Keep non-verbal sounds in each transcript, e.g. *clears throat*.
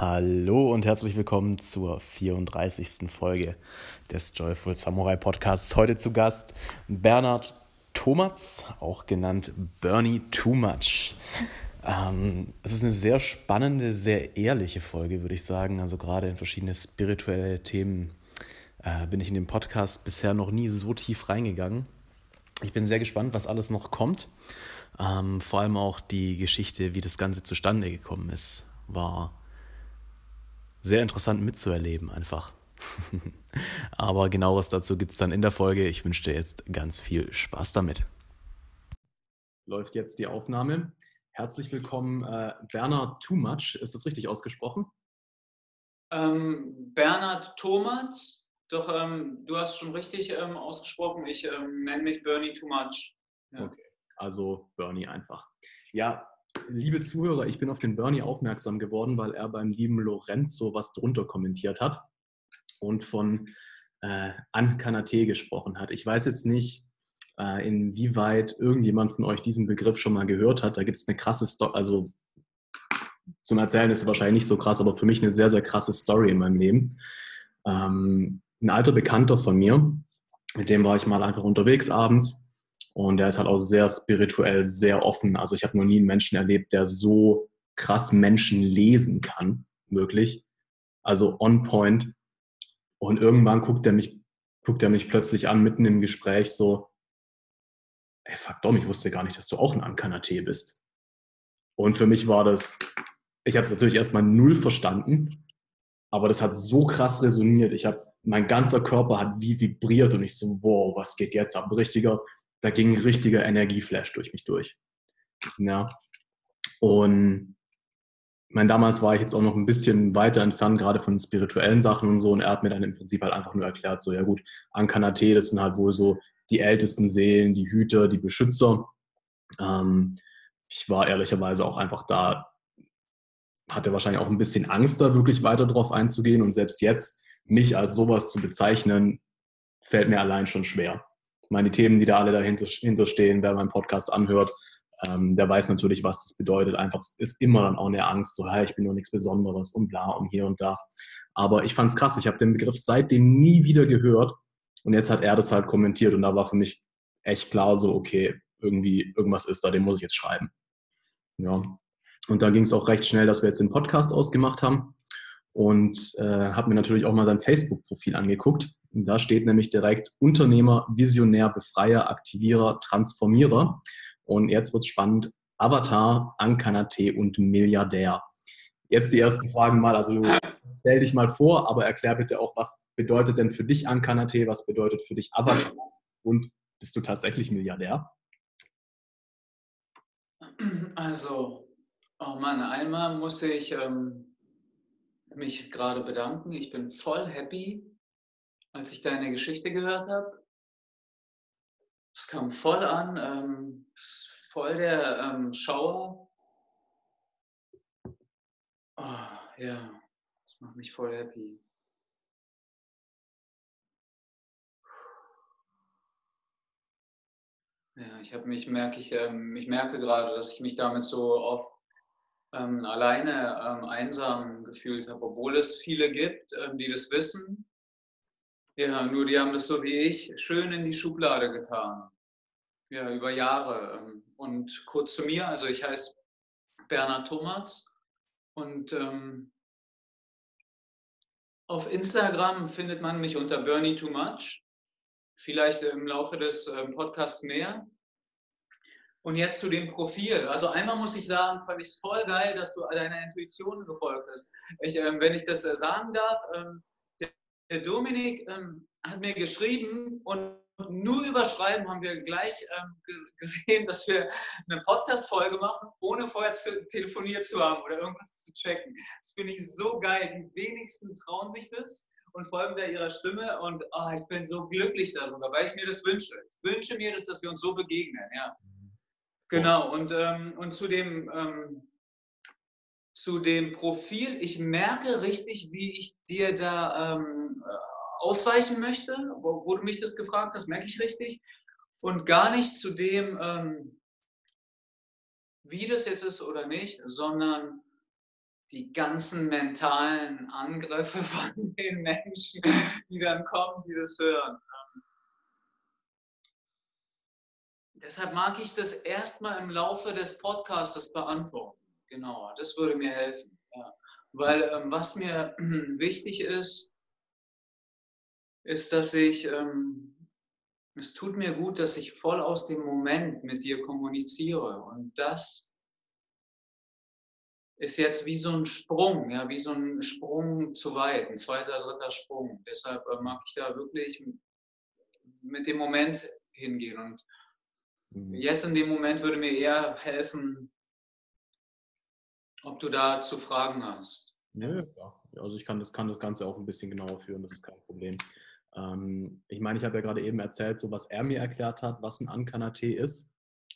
Hallo und herzlich willkommen zur 34. Folge des Joyful Samurai Podcasts. Heute zu Gast Bernhard Thomas, auch genannt Bernie Too Much. Ähm, es ist eine sehr spannende, sehr ehrliche Folge, würde ich sagen. Also gerade in verschiedene spirituelle Themen äh, bin ich in dem Podcast bisher noch nie so tief reingegangen. Ich bin sehr gespannt, was alles noch kommt. Ähm, vor allem auch die Geschichte, wie das Ganze zustande gekommen ist, war sehr interessant mitzuerleben einfach. *laughs* Aber genaueres dazu gibt es dann in der Folge. Ich wünsche dir jetzt ganz viel Spaß damit. Läuft jetzt die Aufnahme. Herzlich willkommen, äh, Bernhard Too Much. Ist das richtig ausgesprochen? Ähm, Bernhard Thomas, doch ähm, du hast schon richtig ähm, ausgesprochen. Ich ähm, nenne mich Bernie Too Much. Ja. Okay, also Bernie einfach. Ja, liebe Zuhörer, ich bin auf den Bernie aufmerksam geworden, weil er beim lieben Lorenzo was drunter kommentiert hat und von äh, Ankanate gesprochen hat. Ich weiß jetzt nicht, äh, inwieweit irgendjemand von euch diesen Begriff schon mal gehört hat. Da gibt es eine krasse Story, also zum Erzählen ist es wahrscheinlich nicht so krass, aber für mich eine sehr, sehr krasse Story in meinem Leben. Ähm, ein alter Bekannter von mir, mit dem war ich mal einfach unterwegs abends und er ist halt auch sehr spirituell, sehr offen. Also ich habe noch nie einen Menschen erlebt, der so krass Menschen lesen kann, wirklich. Also on point. Und irgendwann guckt er mich, guckt er mich plötzlich an, mitten im Gespräch, so, ey, fuck Dom, ich wusste gar nicht, dass du auch ein Ankanate bist. Und für mich war das, ich habe es natürlich erstmal null verstanden, aber das hat so krass resoniert. Ich habe, mein ganzer Körper hat wie vibriert und ich so, wow, was geht jetzt ab? Richtiger da ging ein richtiger Energieflash durch mich durch. Ja. Und mein, damals war ich jetzt auch noch ein bisschen weiter entfernt, gerade von spirituellen Sachen und so. Und er hat mir dann im Prinzip halt einfach nur erklärt, so, ja gut, Ankanate, das sind halt wohl so die ältesten Seelen, die Hüter, die Beschützer. Ähm, ich war ehrlicherweise auch einfach da, hatte wahrscheinlich auch ein bisschen Angst, da wirklich weiter drauf einzugehen. Und selbst jetzt, mich als sowas zu bezeichnen, fällt mir allein schon schwer meine Themen, die da alle dahinter stehen, wer meinen Podcast anhört, ähm, der weiß natürlich, was das bedeutet. Einfach ist immer dann auch eine Angst, so, hey, ich bin nur nichts Besonderes und bla und hier und da. Aber ich fand es krass, ich habe den Begriff seitdem nie wieder gehört und jetzt hat er das halt kommentiert und da war für mich echt klar so, okay, irgendwie irgendwas ist da, den muss ich jetzt schreiben. Ja. Und da ging es auch recht schnell, dass wir jetzt den Podcast ausgemacht haben und äh, habe mir natürlich auch mal sein Facebook-Profil angeguckt. Da steht nämlich direkt Unternehmer, Visionär, Befreier, Aktivierer, Transformierer. Und jetzt wird es spannend. Avatar, Ankanate und Milliardär. Jetzt die ersten Fragen mal. Also stell dich mal vor, aber erklär bitte auch, was bedeutet denn für dich Ankanate, was bedeutet für dich Avatar und bist du tatsächlich Milliardär? Also, oh Mann, einmal muss ich ähm, mich gerade bedanken. Ich bin voll happy, als ich deine Geschichte gehört habe. Es kam voll an, ähm, voll der ähm, Schauer. Oh, ja, das macht mich voll happy. Ja, ich habe mich merke ich, ähm, ich merke gerade, dass ich mich damit so oft ähm, alleine ähm, einsam gefühlt habe, obwohl es viele gibt, ähm, die das wissen. Ja, nur die haben das so wie ich schön in die Schublade getan. Ja, über Jahre. Ähm, und kurz zu mir, also ich heiße Bernhard Thomas und ähm, auf Instagram findet man mich unter Bernie Too Much. Vielleicht im Laufe des ähm, Podcasts mehr. Und jetzt zu dem Profil. Also einmal muss ich sagen, fand ich es voll geil, dass du deiner Intuition gefolgt bist. Ich, ähm, wenn ich das äh, sagen darf, ähm, der, der, Dominik ähm, hat mir geschrieben und nur über Schreiben haben wir gleich ähm, gesehen, dass wir eine Podcast-Folge machen, ohne vorher zu, telefoniert zu haben oder irgendwas zu checken. Das finde ich so geil. Die wenigsten trauen sich das und folgen da ihrer Stimme und oh, ich bin so glücklich darüber, weil ich mir das wünsche. Ich wünsche mir das, dass wir uns so begegnen. Ja. Genau, und, ähm, und zu, dem, ähm, zu dem Profil, ich merke richtig, wie ich dir da ähm, äh, ausweichen möchte, wo, wo, du mich das gefragt hast, merke ich richtig. Und gar nicht zu dem, ähm, wie das jetzt ist oder nicht, sondern die ganzen mentalen Angriffe *laughs* von den Menschen, die dann kommen, die das hören. Deshalb mag ich das erstmal im Laufe des Podcasts beantworten. Genau, das würde mir helfen. Ja. Weil ähm, was mir *clears throat* wichtig ist, ist, dass ich, ähm, es tut mir gut, dass ich voll aus dem Moment mit dir kommuniziere. Und das ist jetzt wie so ein Sprung, ja, wie so ein Sprung zu weit, ein zweiter, dritter Sprung. Deshalb äh, mag ich da wirklich mit dem Moment hingehen. Und. Jetzt in dem Moment würde mir eher helfen, ob du da zu Fragen hast. Ja, klar. Also ich kann das, kann das Ganze auch ein bisschen genauer führen, das ist kein Problem. Ähm, ich meine, ich habe ja gerade eben erzählt, so was er mir erklärt hat, was ein Ankanaté ist.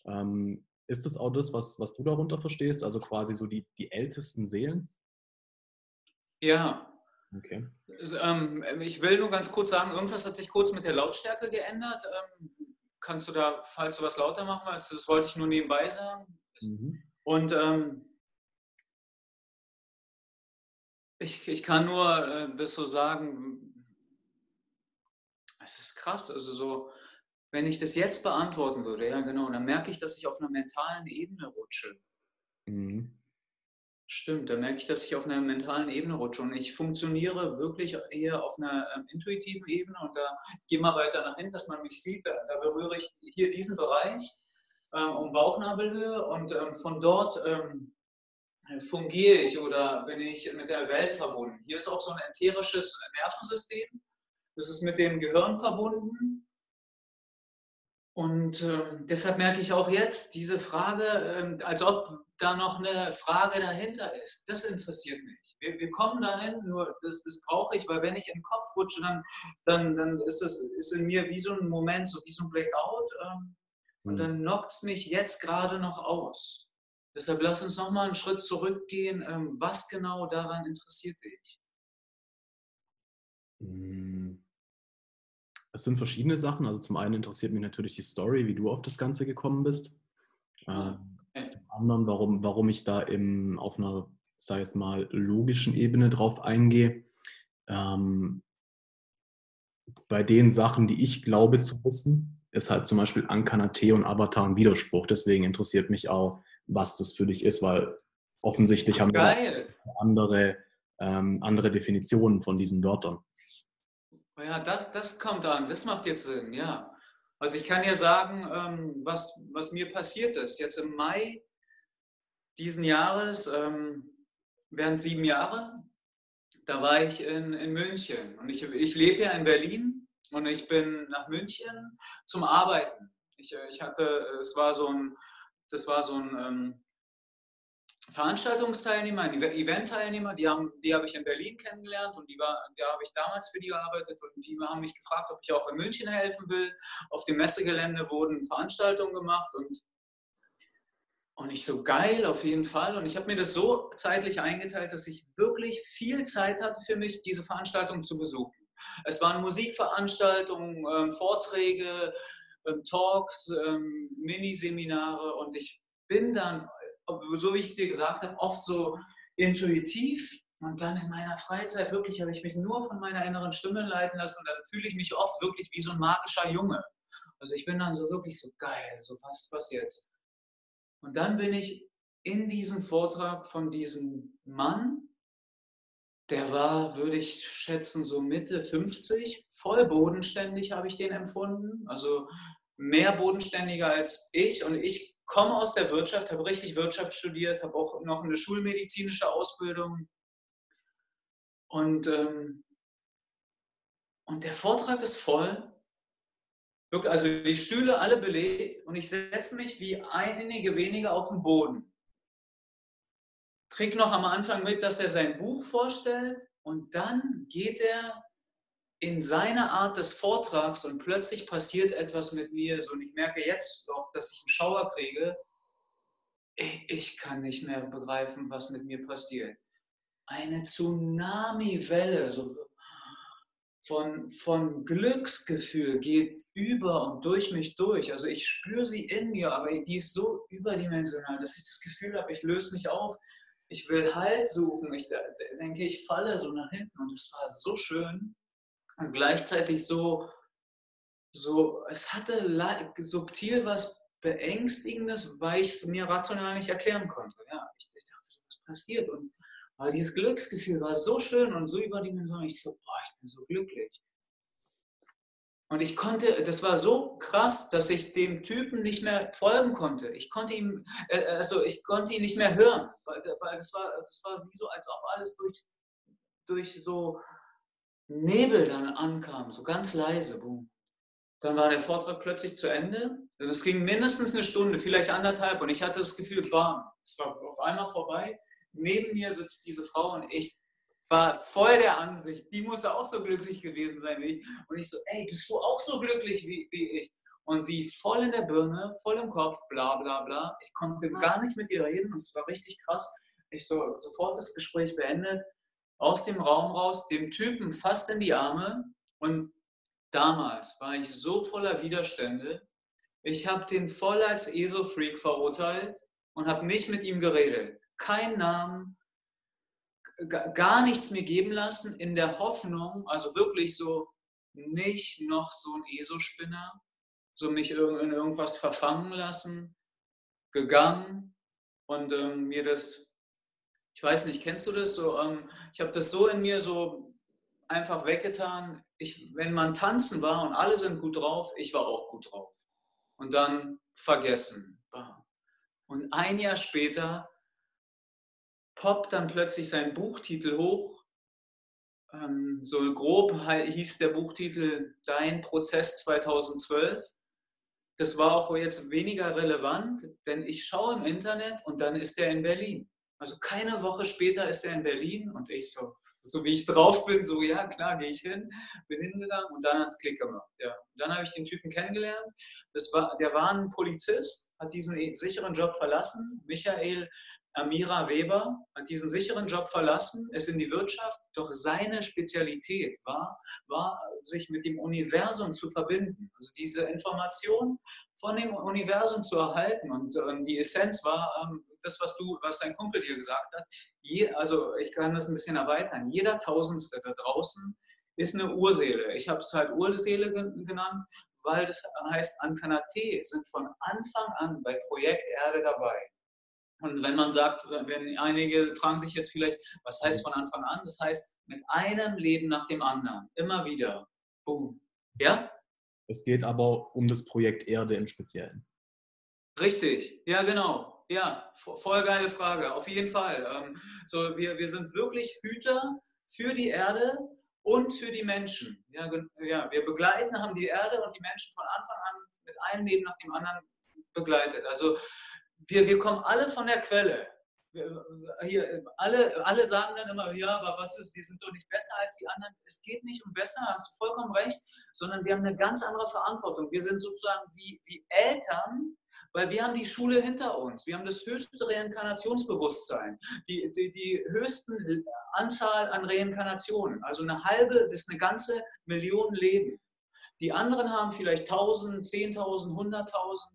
Ähm, ist das auch das, was, was du darunter verstehst? Also quasi so die, die ältesten Seelen? Ja. Okay. Also, ähm, ich will nur ganz kurz sagen, irgendwas hat sich kurz mit der Lautstärke geändert. Kannst du da, falls du was lauter machen willst, das wollte ich nur nebenbei sagen. Mhm. Und ähm, ich, ich kann nur äh, das so sagen, es ist krass, also so, wenn ich das jetzt beantworten würde, ja genau, dann merke ich, dass ich auf einer mentalen Ebene rutsche. Mhm. Stimmt, da merke ich, dass ich auf einer mentalen Ebene rutsche und ich funktioniere wirklich eher auf einer ähm, intuitiven Ebene und da gehe mal weiter nach hinten, dass man mich sieht, da, da berühre ich hier diesen Bereich ähm, um Bauchnabelhöhe und ähm, von dort ähm, fungiere ich oder bin ich mit der Welt verbunden. Hier ist auch so ein ätherisches Nervensystem, das ist mit dem Gehirn verbunden. Und äh, deshalb merke ich auch jetzt diese Frage, äh, als ob da noch eine Frage dahinter ist. Das interessiert mich. Wir, wir kommen dahin, nur das, das brauche ich, weil wenn ich in den Kopf rutsche, dann, dann, dann ist es ist in mir wie so ein Moment, so wie so ein Blackout. Äh, und dann mhm. knockt es mich jetzt gerade noch aus. Deshalb lass uns nochmal einen Schritt zurückgehen. Ähm, was genau daran interessiert dich? Hm. Es sind verschiedene Sachen. Also zum einen interessiert mich natürlich die Story, wie du auf das Ganze gekommen bist. Okay. Zum anderen, warum, warum ich da eben auf einer, sage ich mal, logischen Ebene drauf eingehe. Ähm, bei den Sachen, die ich glaube zu wissen, ist halt zum Beispiel Ankanaté und Avatar ein Widerspruch. Deswegen interessiert mich auch, was das für dich ist, weil offensichtlich haben wir andere, ähm, andere Definitionen von diesen Wörtern. Ja, das, das kommt an, das macht jetzt Sinn, ja. Also ich kann ja sagen, ähm, was, was mir passiert ist. Jetzt im Mai diesen Jahres, ähm, während sieben Jahre, da war ich in, in München. Und ich, ich lebe ja in Berlin und ich bin nach München zum Arbeiten. Ich, ich hatte, es war so ein, das war so ein ähm, Veranstaltungsteilnehmer, ein Eventteilnehmer, die, haben, die habe ich in Berlin kennengelernt und die war, da habe ich damals für die gearbeitet und die haben mich gefragt, ob ich auch in München helfen will. Auf dem Messegelände wurden Veranstaltungen gemacht und, und ich so geil auf jeden Fall. Und ich habe mir das so zeitlich eingeteilt, dass ich wirklich viel Zeit hatte für mich, diese Veranstaltung zu besuchen. Es waren Musikveranstaltungen, ähm, Vorträge, ähm, Talks, ähm, Miniseminare und ich bin dann so wie ich es dir gesagt habe, oft so intuitiv. Und dann in meiner Freizeit wirklich habe ich mich nur von meiner inneren Stimme leiten lassen. Und dann fühle ich mich oft wirklich wie so ein magischer Junge. Also ich bin dann so wirklich so geil, so was, was jetzt? Und dann bin ich in diesem Vortrag von diesem Mann, der war, würde ich schätzen, so Mitte 50, voll bodenständig habe ich den empfunden. Also mehr bodenständiger als ich. Und ich komme aus der Wirtschaft, habe richtig Wirtschaft studiert, habe auch noch eine schulmedizinische Ausbildung. Und, ähm, und der Vortrag ist voll. Also die Stühle alle belegt und ich setze mich wie einige wenige auf den Boden. Krieg noch am Anfang mit, dass er sein Buch vorstellt und dann geht er in seiner Art des Vortrags und plötzlich passiert etwas mit mir. So, und ich merke jetzt auch, dass ich einen Schauer kriege. Ich kann nicht mehr begreifen, was mit mir passiert. Eine Tsunami-Welle so von, von Glücksgefühl geht über und durch mich durch. Also ich spüre sie in mir, aber die ist so überdimensional, dass ich das Gefühl habe, ich löse mich auf ich will Halt suchen. Ich denke, ich falle so nach hinten und es war so schön und gleichzeitig so, so es hatte subtil was Beängstigendes, weil ich es mir rational nicht erklären konnte. Ja, ich, ich dachte, was passiert? Und aber dieses Glücksgefühl war so schön und so überdimensional. Ich so, boah, ich bin so glücklich. Und ich konnte, das war so krass, dass ich dem Typen nicht mehr folgen konnte. Ich konnte ihm, äh, also ich konnte ihn nicht mehr hören, weil, weil das, war, das war wie so, als ob alles durch, durch so Nebel dann ankam, so ganz leise. Boom. Dann war der Vortrag plötzlich zu Ende. Es ging mindestens eine Stunde, vielleicht anderthalb. Und ich hatte das Gefühl, bam, es war auf einmal vorbei. Neben mir sitzt diese Frau und ich war voll der Ansicht, die muss auch so glücklich gewesen sein wie ich. Und ich so, ey, bist du auch so glücklich wie, wie ich? Und sie voll in der Birne, voll im Kopf, bla bla bla. Ich konnte gar nicht mit ihr reden und es war richtig krass. Ich so sofort das Gespräch beendet, aus dem Raum raus, dem Typen fast in die Arme. Und damals war ich so voller Widerstände. Ich habe den voll als ESO-Freak verurteilt und habe nicht mit ihm geredet. Kein Namen, gar nichts mir geben lassen, in der Hoffnung, also wirklich so nicht noch so ein ESO-Spinner, so mich in irgendwas verfangen lassen, gegangen und ähm, mir das, ich weiß nicht, kennst du das? So, ähm, ich habe das so in mir so einfach weggetan. Ich, wenn man tanzen war und alle sind gut drauf, ich war auch gut drauf. Und dann vergessen. Und ein Jahr später poppt dann plötzlich sein Buchtitel hoch. Ähm, so grob hieß der Buchtitel Dein Prozess 2012. Das war auch jetzt weniger relevant, denn ich schaue im Internet und dann ist er in Berlin. Also keine Woche später ist er in Berlin und ich so, so wie ich drauf bin, so ja, klar, gehe ich hin, bin hingegangen und dann hat es Klick gemacht. Ja. Dann habe ich den Typen kennengelernt. Das war, der war ein Polizist, hat diesen sicheren Job verlassen. Michael Amira Weber hat diesen sicheren Job verlassen, ist in die Wirtschaft, doch seine Spezialität war, war, sich mit dem Universum zu verbinden. Also diese Information von dem Universum zu erhalten. Und, und die Essenz war ähm, das, was du, was dein Kumpel dir gesagt hat. Je, also ich kann das ein bisschen erweitern. Jeder Tausendste da draußen ist eine Urseele. Ich habe es halt Urseele genannt, weil das heißt, Ankanate sind von Anfang an bei Projekt Erde dabei. Und wenn man sagt, wenn einige fragen sich jetzt vielleicht, was heißt von Anfang an? Das heißt, mit einem Leben nach dem anderen, immer wieder. Boom. Ja? Es geht aber um das Projekt Erde im Speziellen. Richtig, ja, genau. Ja, voll geile Frage, auf jeden Fall. Ähm, so, wir, wir sind wirklich Hüter für die Erde und für die Menschen. Ja, ja, wir begleiten, haben die Erde und die Menschen von Anfang an mit einem Leben nach dem anderen begleitet. Also wir, wir kommen alle von der Quelle. Wir, hier, alle, alle sagen dann immer, ja, aber was ist, wir sind doch nicht besser als die anderen. Es geht nicht um besser, hast du vollkommen recht, sondern wir haben eine ganz andere Verantwortung. Wir sind sozusagen wie, wie Eltern, weil wir haben die Schule hinter uns. Wir haben das höchste Reinkarnationsbewusstsein, die, die, die höchsten Anzahl an Reinkarnationen. Also eine halbe bis eine ganze Million Leben. Die anderen haben vielleicht 1000, 10.000, 100.000.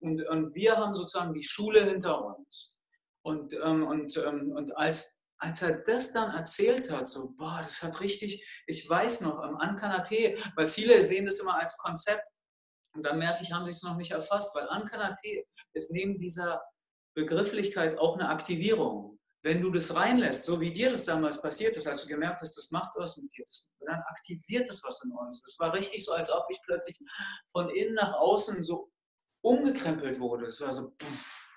Und, und wir haben sozusagen die Schule hinter uns. Und, ähm, und, ähm, und als, als er das dann erzählt hat, so, boah, das hat richtig, ich weiß noch, am Ankanate, weil viele sehen das immer als Konzept. Und dann merke ich, haben sie es noch nicht erfasst, weil Ankanate ist neben dieser Begrifflichkeit auch eine Aktivierung. Wenn du das reinlässt, so wie dir das damals passiert ist, als du gemerkt hast, das macht was mit dir, dann aktiviert das was in uns. Es war richtig so, als ob ich plötzlich von innen nach außen so umgekrempelt wurde. Es war so, pff.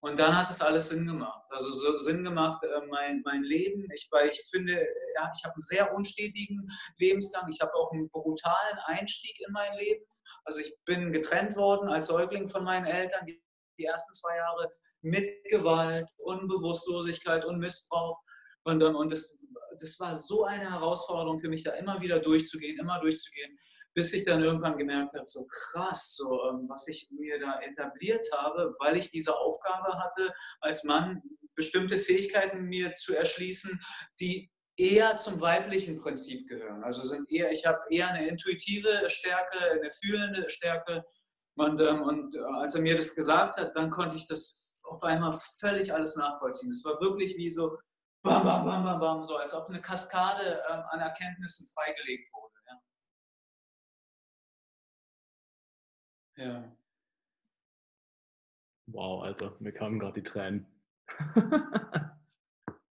Und dann hat das alles Sinn gemacht. Also so Sinn gemacht, äh, mein, mein Leben. Ich, weil ich finde, ja, ich habe einen sehr unstetigen Lebensgang. Ich habe auch einen brutalen Einstieg in mein Leben. Also ich bin getrennt worden als Säugling von meinen Eltern die, die ersten zwei Jahre mit Gewalt und Bewusstlosigkeit und Missbrauch. Und, und das, das war so eine Herausforderung für mich, da immer wieder durchzugehen, immer durchzugehen bis ich dann irgendwann gemerkt habe, so krass, so, ähm, was ich mir da etabliert habe, weil ich diese Aufgabe hatte, als Mann bestimmte Fähigkeiten mir zu erschließen, die eher zum weiblichen Prinzip gehören. Also sind eher, ich habe eher eine intuitive Stärke, eine fühlende Stärke. Und, ähm, und äh, als er mir das gesagt hat, dann konnte ich das auf einmal völlig alles nachvollziehen. Es war wirklich wie so bam, bam, bam, bam, bam, so als ob eine Kaskade ähm, an Erkenntnissen freigelegt wurde. Ja. ja. Wow, Alter, mir kamen gerade die Tränen. *laughs*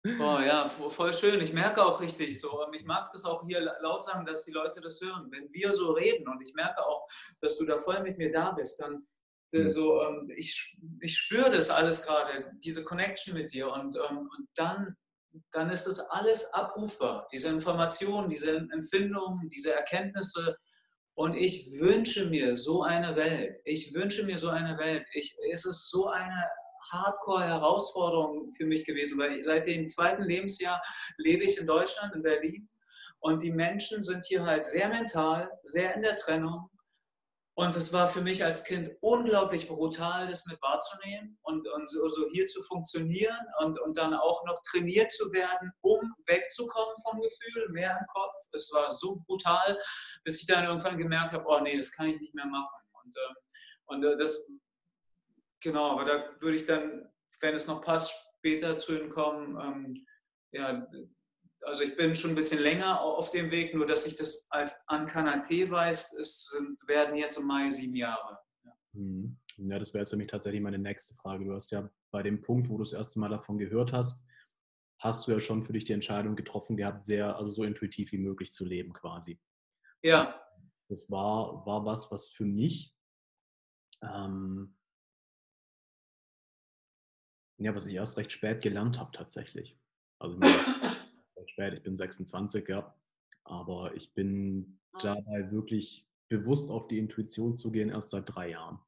Boah, ja, voll schön. Ich merke auch richtig so. Ich mag das auch hier laut sagen, dass die Leute das hören. Wenn wir so reden und ich merke auch, dass du da voll mit mir da bist, dann äh, mhm. so, ähm, ich, ich spüre das alles gerade, diese Connection mit dir und, ähm, und dann, dann ist das alles abrufbar. Diese Informationen, diese Empfindungen, diese Erkenntnisse. Und ich wünsche mir so eine Welt. Ich wünsche mir so eine Welt. Ich, es ist so eine Hardcore-Herausforderung für mich gewesen, weil seit dem zweiten Lebensjahr lebe ich in Deutschland, in Berlin. Und die Menschen sind hier halt sehr mental, sehr in der Trennung. Und es war für mich als Kind unglaublich brutal, das mit wahrzunehmen und, und so, so, hier zu funktionieren und, und dann auch noch trainiert zu werden, um wegzukommen vom Gefühl, mehr im Kopf. Es war so brutal, bis ich dann irgendwann gemerkt habe, oh nee, das kann ich nicht mehr machen. Und, ähm, und äh, das Genau, aber da würde ich dann, wenn es noch passt, später zu Ihnen kommen. Ähm, ja, also ich bin schon ein bisschen länger auf dem Weg, nur dass ich das als Ankanate weiß, es sind, werden jetzt im Mai sieben Jahre. Ja, mhm. ja das wäre jetzt nämlich tatsächlich meine nächste Frage. Du hast ja bei dem Punkt, wo du das erste Mal davon gehört hast, hast du ja schon für dich die Entscheidung getroffen gehabt, sehr, also so intuitiv wie möglich zu leben quasi. Ja. Das war, war was, was für mich ähm, ja, was ich erst recht spät gelernt habe tatsächlich. Also recht spät, ich bin 26, ja. Aber ich bin ah. dabei wirklich bewusst auf die Intuition zu gehen, erst seit drei Jahren.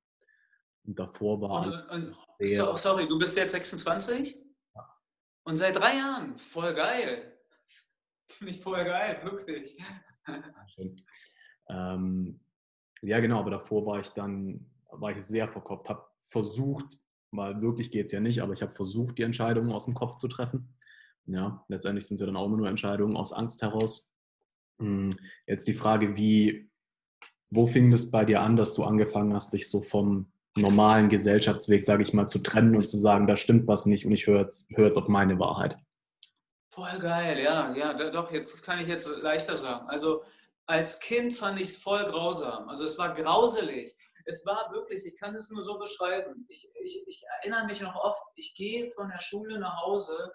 Und davor war. Und, und, so, sorry, du bist jetzt 26? Ja. Und seit drei Jahren? Voll geil. Finde ich voll geil, wirklich. Schön. Ähm, ja, genau, aber davor war ich dann, war ich sehr verkopft, habe versucht, weil wirklich geht es ja nicht, aber ich habe versucht, die Entscheidungen aus dem Kopf zu treffen. Ja, letztendlich sind es ja dann auch immer nur Entscheidungen aus Angst heraus. Hm, jetzt die Frage, wie, wo fing es bei dir an, dass du angefangen hast, dich so vom normalen Gesellschaftsweg, sage ich mal, zu trennen und zu sagen, da stimmt was nicht und ich höre jetzt, hör jetzt auf meine Wahrheit? Voll geil, ja, ja, doch, jetzt das kann ich jetzt leichter sagen. Also als Kind fand ich es voll grausam. Also es war grauselig es war wirklich, ich kann es nur so beschreiben. Ich, ich, ich erinnere mich noch oft, ich gehe von der Schule nach Hause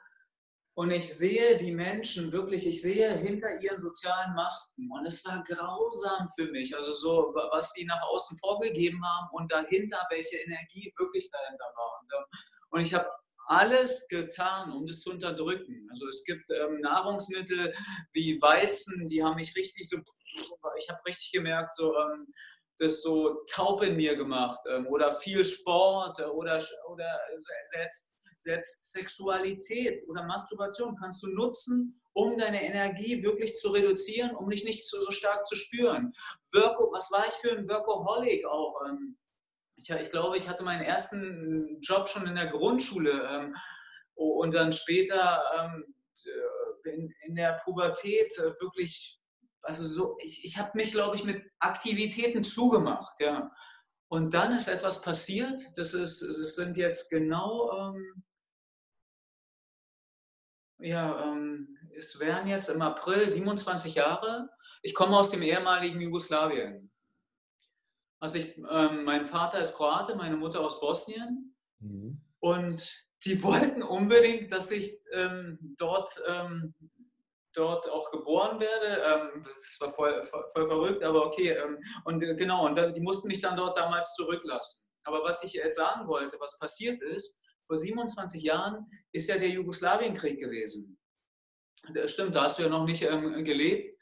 und ich sehe die Menschen wirklich, ich sehe hinter ihren sozialen Masken. Und es war grausam für mich, also so, was sie nach außen vorgegeben haben und dahinter, welche Energie wirklich dahinter war. Und, ähm, und ich habe alles getan, um das zu unterdrücken. Also es gibt ähm, Nahrungsmittel wie Weizen, die haben mich richtig so, ich habe richtig gemerkt, so ähm, das so taub in mir gemacht ähm, oder viel Sport oder, oder selbst, selbst Sexualität oder Masturbation kannst du nutzen, um deine Energie wirklich zu reduzieren, um dich nicht so, so stark zu spüren. Worko, was war ich für ein Workaholic auch? Ähm, ich, ich, glaube, ich hatte meinen ersten Job schon in der Grundschule ähm, und dann später ähm, in, in der Pubertät äh, wirklich also so, ich, ich habe mich, glaube ich, mit Aktivitäten zugemacht, ja. Und dann ist etwas passiert, das, ist, das sind jetzt genau, ähm, ja, ähm, es wären jetzt im April 27 Jahre. Ich komme aus dem ehemaligen Jugoslawien. Also ich, ähm, mein Vater ist Kroate, meine Mutter aus Bosnien. Mhm. Und die wollten unbedingt, dass ich ähm, dort ähm, dort auch geboren werde. Ähm, das war voll, voll, voll verrückt, aber okay. Ähm, und äh, genau, und die mussten mich dann dort damals zurücklassen. Aber was ich jetzt sagen wollte, was passiert ist, vor 27 Jahren ist ja der Jugoslawienkrieg gewesen. Das stimmt, da hast du ja noch nicht ähm, gelebt.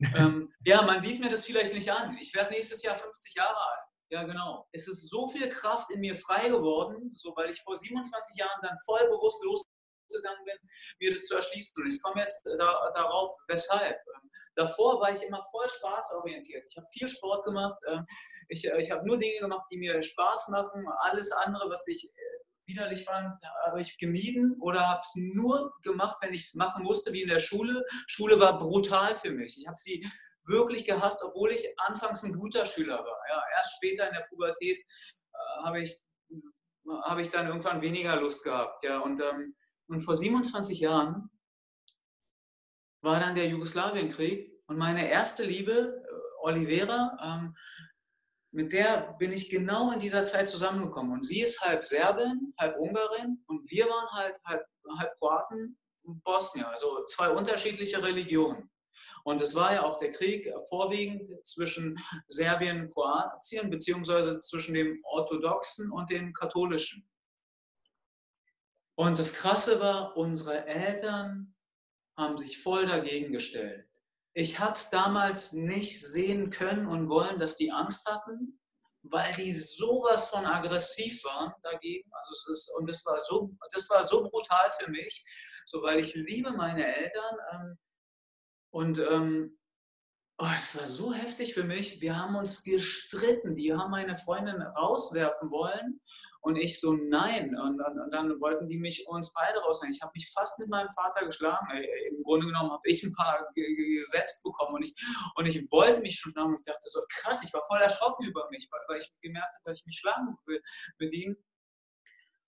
*laughs* ähm, ja, man sieht mir das vielleicht nicht an. Ich werde nächstes Jahr 50 Jahre alt. Ja, genau. Es ist so viel Kraft in mir frei geworden, so weil ich vor 27 Jahren dann voll bewusst los gegangen bin, mir das zu erschließen. Und ich komme jetzt da, darauf, weshalb. Ähm, davor war ich immer voll spaßorientiert. Ich habe viel Sport gemacht. Ähm, ich, äh, ich habe nur Dinge gemacht, die mir Spaß machen. Alles andere, was ich äh, widerlich fand, habe ich gemieden oder habe es nur gemacht, wenn ich es machen musste, wie in der Schule. Schule war brutal für mich. Ich habe sie wirklich gehasst, obwohl ich anfangs ein guter Schüler war. Ja, erst später in der Pubertät äh, habe ich habe ich dann irgendwann weniger Lust gehabt. Ja, und, ähm, und vor 27 Jahren war dann der Jugoslawienkrieg und meine erste Liebe, äh, Olivera, ähm, mit der bin ich genau in dieser Zeit zusammengekommen. Und sie ist halb Serbin, halb Ungarin und wir waren halt halb, halb Kroaten und Bosnier, also zwei unterschiedliche Religionen. Und es war ja auch der Krieg vorwiegend zwischen Serbien und Kroatien, beziehungsweise zwischen dem orthodoxen und dem katholischen. Und das Krasse war, unsere Eltern haben sich voll dagegen gestellt. Ich habe es damals nicht sehen können und wollen, dass die Angst hatten, weil die sowas von aggressiv waren dagegen. Also ist, und das war, so, das war so brutal für mich, so weil ich liebe meine Eltern. Ähm, und ähm, oh, es war so heftig für mich. Wir haben uns gestritten. Die haben meine Freundin rauswerfen wollen. Und ich so, nein. Und, und, und dann wollten die mich uns beide rausnehmen. Ich habe mich fast mit meinem Vater geschlagen. Im Grunde genommen habe ich ein paar gesetzt bekommen und ich, und ich wollte mich schon schlagen. Und ich dachte so, krass, ich war voll erschrocken über mich, weil, weil ich gemerkt habe, dass ich mich schlagen will mit ihm.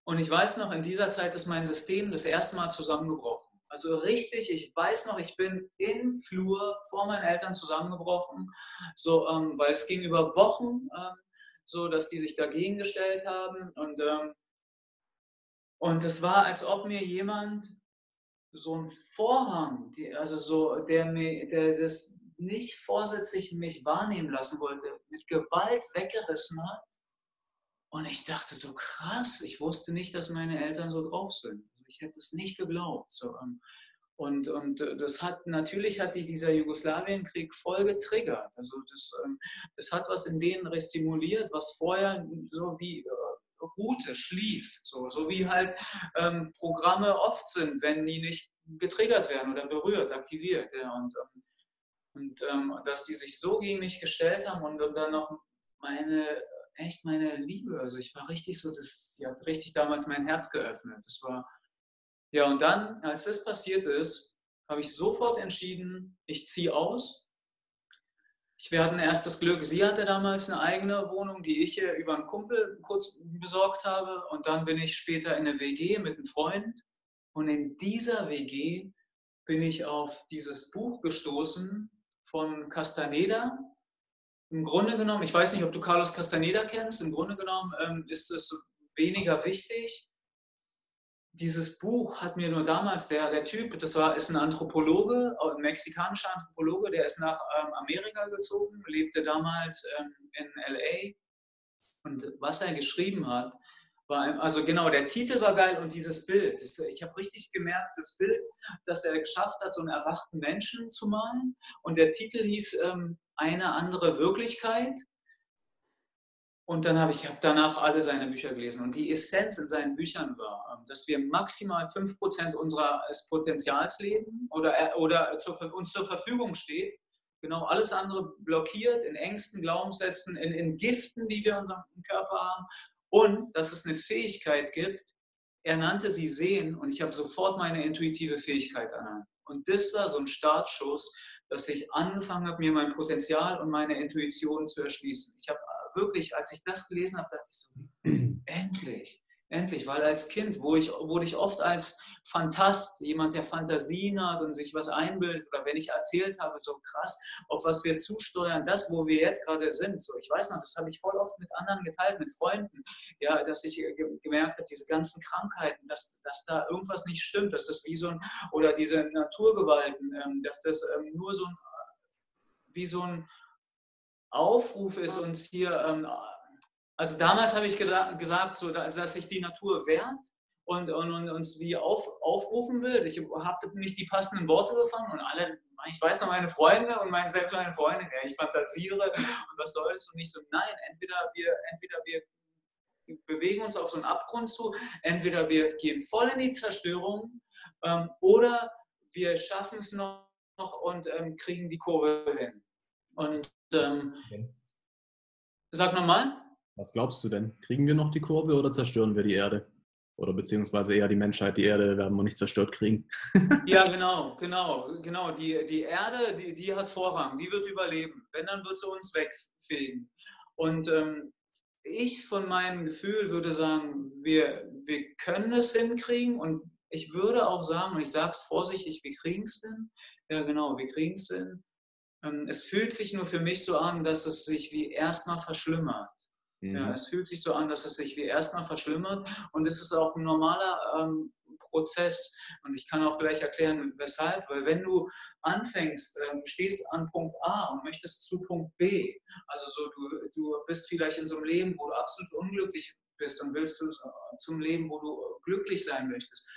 Und ich weiß noch, in dieser Zeit ist mein System das erste Mal zusammengebrochen. Also richtig, ich weiß noch, ich bin im Flur vor meinen Eltern zusammengebrochen, so, ähm, weil es ging über Wochen. Ähm, so dass die sich dagegen gestellt haben. Und, ähm, und es war, als ob mir jemand so einen Vorhang, die, also so, der, mir, der das nicht vorsätzlich mich wahrnehmen lassen wollte, mit Gewalt weggerissen hat. Und ich dachte so krass, ich wusste nicht, dass meine Eltern so drauf sind. Ich hätte es nicht geglaubt. So, ähm, und, und äh, das hat natürlich hat die dieser Jugoslawienkrieg voll getriggert. Also das, ähm, das hat was in denen restimuliert, was vorher so wie äh, ruhte, schlief. So, so wie halt ähm, Programme oft sind, wenn die nicht getriggert werden oder berührt, aktiviert. Ja. Und, ähm, und ähm, dass die sich so gegen mich gestellt haben und, und dann noch meine, echt meine Liebe. Also ich war richtig so, das, sie hat richtig damals mein Herz geöffnet. Das war ja, und dann, als das passiert ist, habe ich sofort entschieden, ich ziehe aus. Ich werde erst das Glück, sie hatte damals eine eigene Wohnung, die ich ihr über einen Kumpel kurz besorgt habe. Und dann bin ich später in eine WG mit einem Freund. Und in dieser WG bin ich auf dieses Buch gestoßen von Castaneda. Im Grunde genommen, ich weiß nicht, ob du Carlos Castaneda kennst, im Grunde genommen ähm, ist es weniger wichtig dieses Buch hat mir nur damals, der, der Typ, das war, ist ein Anthropologe, ein mexikanischer Anthropologe, der ist nach ähm, Amerika gezogen, lebte damals ähm, in LA. Und was er geschrieben hat, war, also genau, der Titel war geil und dieses Bild. Ich habe richtig gemerkt, das Bild, dass er geschafft hat, so einen erwachten Menschen zu malen. Und der Titel hieß ähm, Eine andere Wirklichkeit. Und dann habe ich hab danach alle seine Bücher gelesen. Und die Essenz in seinen Büchern war, ähm, dass wir maximal 5% unseres Potenzials leben oder, äh, oder zur, uns zur Verfügung steht. Genau alles andere blockiert in Ängsten, Glaubenssätzen, in, in Giften, die wir in unserem Körper haben. Und dass es eine Fähigkeit gibt, er nannte sie Sehen und ich habe sofort meine intuitive Fähigkeit ernannt. Und das war so ein Startschuss, dass ich angefangen habe, mir mein Potenzial und meine Intuition zu erschließen. Ich habe wirklich, als ich das gelesen habe, dachte ich so, *clears throat* endlich, endlich, weil als Kind wo ich, wurde ich oft als Fantast, jemand, der Fantasien hat und sich was einbildet, oder wenn ich erzählt habe, so krass, auf was wir zusteuern, das, wo wir jetzt gerade sind. So, ich weiß noch, das habe ich voll oft mit anderen geteilt, mit Freunden, ja, dass ich gemerkt habe, diese ganzen Krankheiten, dass, dass da irgendwas nicht stimmt, dass das wie so ein, oder diese Naturgewalten, ähm, dass das ähm, nur so ein, wie so ein Aufruf ist, uns hier, ähm, also damals habe ich gesagt, dass sich die Natur wehrt und, uns wie auf, aufrufen will. Ich habe nicht die passenden Worte gefunden und alle, ich weiß noch meine Freunde und meine, selbst meine Freunde, ja, ich fantasiere und was soll es und nicht so, nein, entweder wir, entweder wir bewegen uns auf so einen Abgrund zu, entweder wir gehen voll in die Zerstörung ähm, oder wir schaffen es noch und ähm, kriegen die Kurve hin. Und ähm, sag nochmal. Was glaubst du denn? Kriegen wir noch die Kurve oder zerstören wir die Erde? Oder beziehungsweise eher die Menschheit, die Erde werden wir nicht zerstört kriegen. *laughs* ja, genau, genau, genau. Die, die Erde, die, die hat Vorrang, die wird überleben. Wenn, dann wird sie uns wegfegen. Und ähm, ich von meinem Gefühl würde sagen, wir, wir können es hinkriegen und ich würde auch sagen, und ich sage es vorsichtig, wir kriegen es hin. Ja, genau, wir kriegen es hin. Ähm, es fühlt sich nur für mich so an, dass es sich wie erstmal verschlimmert. Mhm. Ja, es fühlt sich so an, dass es sich wie erstmal verschlimmert und es ist auch ein normaler ähm, Prozess. Und ich kann auch gleich erklären, weshalb. Weil wenn du anfängst, äh, du stehst an Punkt A und möchtest zu Punkt B, also so, du, du bist vielleicht in so einem Leben, wo du absolut unglücklich bist und willst du zum Leben, wo du glücklich sein möchtest.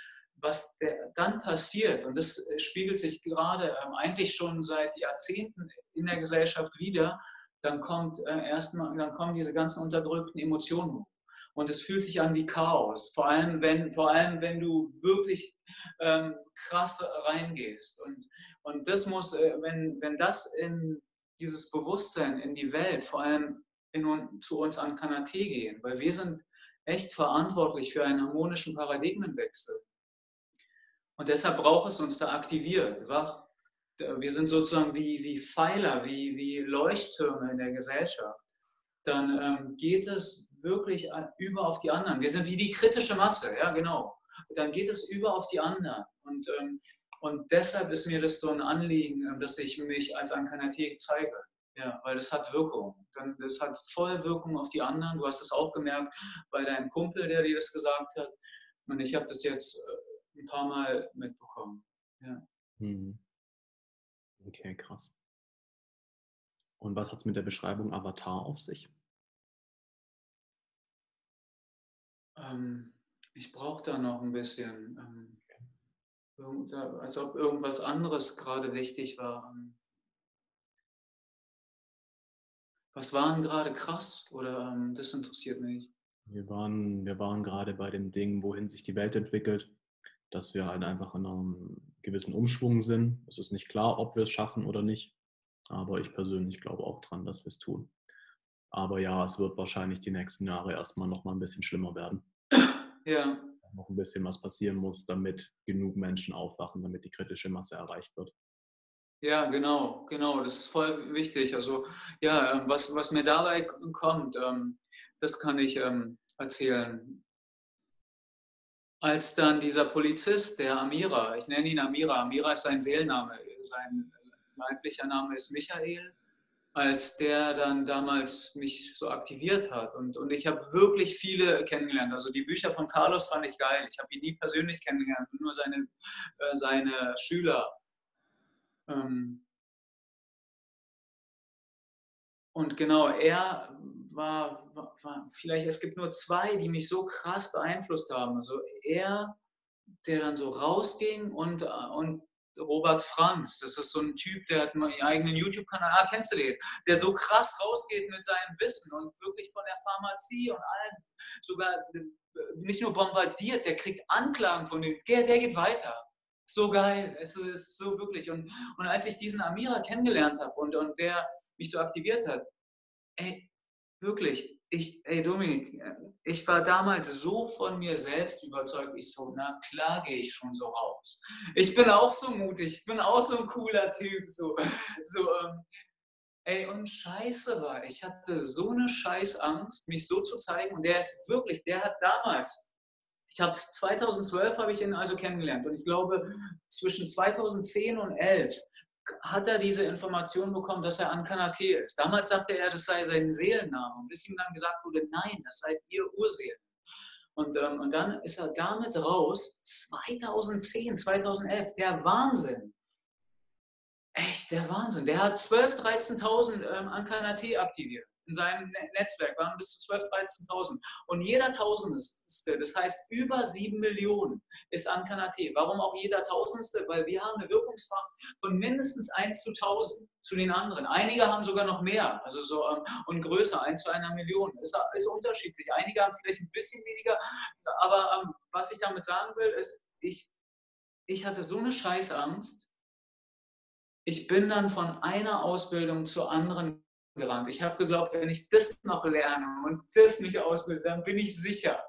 Was der, dann passiert, und das spiegelt sich gerade ähm, eigentlich schon seit Jahrzehnten in der Gesellschaft wieder, dann kommt äh, erstmal, dann kommen diese ganzen unterdrückten Emotionen hoch und es fühlt sich an wie Chaos. Vor allem, wenn, vor allem, wenn du wirklich ähm, krass reingehst. Und, und das muss, äh, wenn, wenn das in dieses Bewusstsein in die Welt, vor allem in, zu uns an Kanate gehen, weil wir sind echt verantwortlich für einen harmonischen Paradigmenwechsel. Und deshalb braucht es uns da aktiviert, wach. Wir sind sozusagen wie, wie Pfeiler, wie, wie Leuchttürme in der Gesellschaft. Dann ähm, geht es wirklich über auf die anderen. Wir sind wie die kritische Masse, ja genau. Dann geht es über auf die anderen. Und, ähm, und deshalb ist mir das so ein Anliegen, ähm, dass ich mich als Ankanathek zeige. Ja, weil das hat Wirkung. Das hat voll Wirkung auf die anderen. Du hast es auch gemerkt bei deinem Kumpel, der dir das gesagt hat. Und ich habe das jetzt äh, ein paar Mal mitbekommen. Ja. Hm. Okay, krass. Und was hat es mit der Beschreibung Avatar auf sich? Ähm, ich brauche da noch ein bisschen, ähm, als ob irgendwas anderes gerade wichtig war. Ähm. Was war denn gerade krass oder ähm, das interessiert mich? Wir waren, wir waren gerade bei dem Ding, wohin sich die Welt entwickelt, dass wir halt einfach in einem gewissen Umschwung sind. Es ist nicht klar, ob wir es schaffen oder nicht, aber ich persönlich glaube auch dran, dass wir es tun. Aber ja, es wird wahrscheinlich die nächsten Jahre erstmal noch mal ein bisschen schlimmer werden. Ja. Noch ein bisschen was passieren muss, damit genug Menschen aufwachen, damit die kritische Masse erreicht wird. Ja, genau, genau, das ist voll wichtig. Also ja, ähm, was, was mir dabei kommt, ähm, das kann ich ähm, erzählen. Als dann dieser Polizist, der Amira, ich nenne ihn Amira, Amira ist sein Seelenname, sein leiblicher Name ist Michael, als der dann damals mich so aktiviert hat. Und, und ich habe wirklich viele kennengelernt. Also die Bücher von Carlos fand ich geil. Ich habe ihn nie persönlich kennengelernt, nur seine, äh, seine Schüler. Ähm und genau, er war, war, vielleicht, es gibt nur zwei, die mich so krass beeinflusst haben. Also er, der dann so rausging und, und Robert Franz. Das ist so ein Typ, der hat einen eigenen YouTube-Kanal. Ah, kennst du den? Der so krass rausgeht mit seinem Wissen und wirklich von der Pharmazie und allen sogar äh, nicht nur bombardiert, der kriegt Anklagen von dem. Der, der geht weiter. So geil. Es ist so wirklich. Und, und als ich diesen Amira kennengelernt habe und, und der mich so aktiviert hat, ey, wirklich, ich, ey Dominik, ich war damals so von mir selbst überzeugt, ich so, na klar gehe ich schon so raus. Ich bin auch so mutig, ich bin auch so ein cooler Typ, so, so ähm, ey, und scheiße war, ich hatte so eine Scheißangst, mich so zu zeigen. Und der ist wirklich, der hat damals, ich habe 2012 habe ich ihn also kennengelernt. Und ich glaube zwischen 2010 und 2011 hat er diese Information bekommen, dass er an Kanate ist. Damals sagte er, das sei sein Seelenname. Und bis ihm dann gesagt wurde, nein, das seid ihr Urseelen. Und, ähm, und dann ist er damit raus, 2010, 2011, der Wahnsinn. Echt, der Wahnsinn. Der hat 12.000, 13.000 ähm, an Kanate aktiviert in seinem ne-, Netzwerk waren bis zu 12.000, 13.000. Und jeder Tausendste, das heißt über 7 Millionen, ist an Kanate. Warum auch jeder Tausendste? Weil wir haben eine Wirkungskraft von mindestens 1 zu 1000 zu den anderen. Einige haben sogar noch mehr, also so ähm, und größer, 1 zu einer Million. Ist, ist unterschiedlich. Einige haben vielleicht ein bisschen weniger, aber ähm, was ich damit sagen will, ist, ich, ich hatte so eine Scheißangst. Ich bin dann von einer Ausbildung zur anderen gerannt. Ich habe geglaubt, wenn ich das noch lerne und das mich ausbilde, dann bin ich sicher.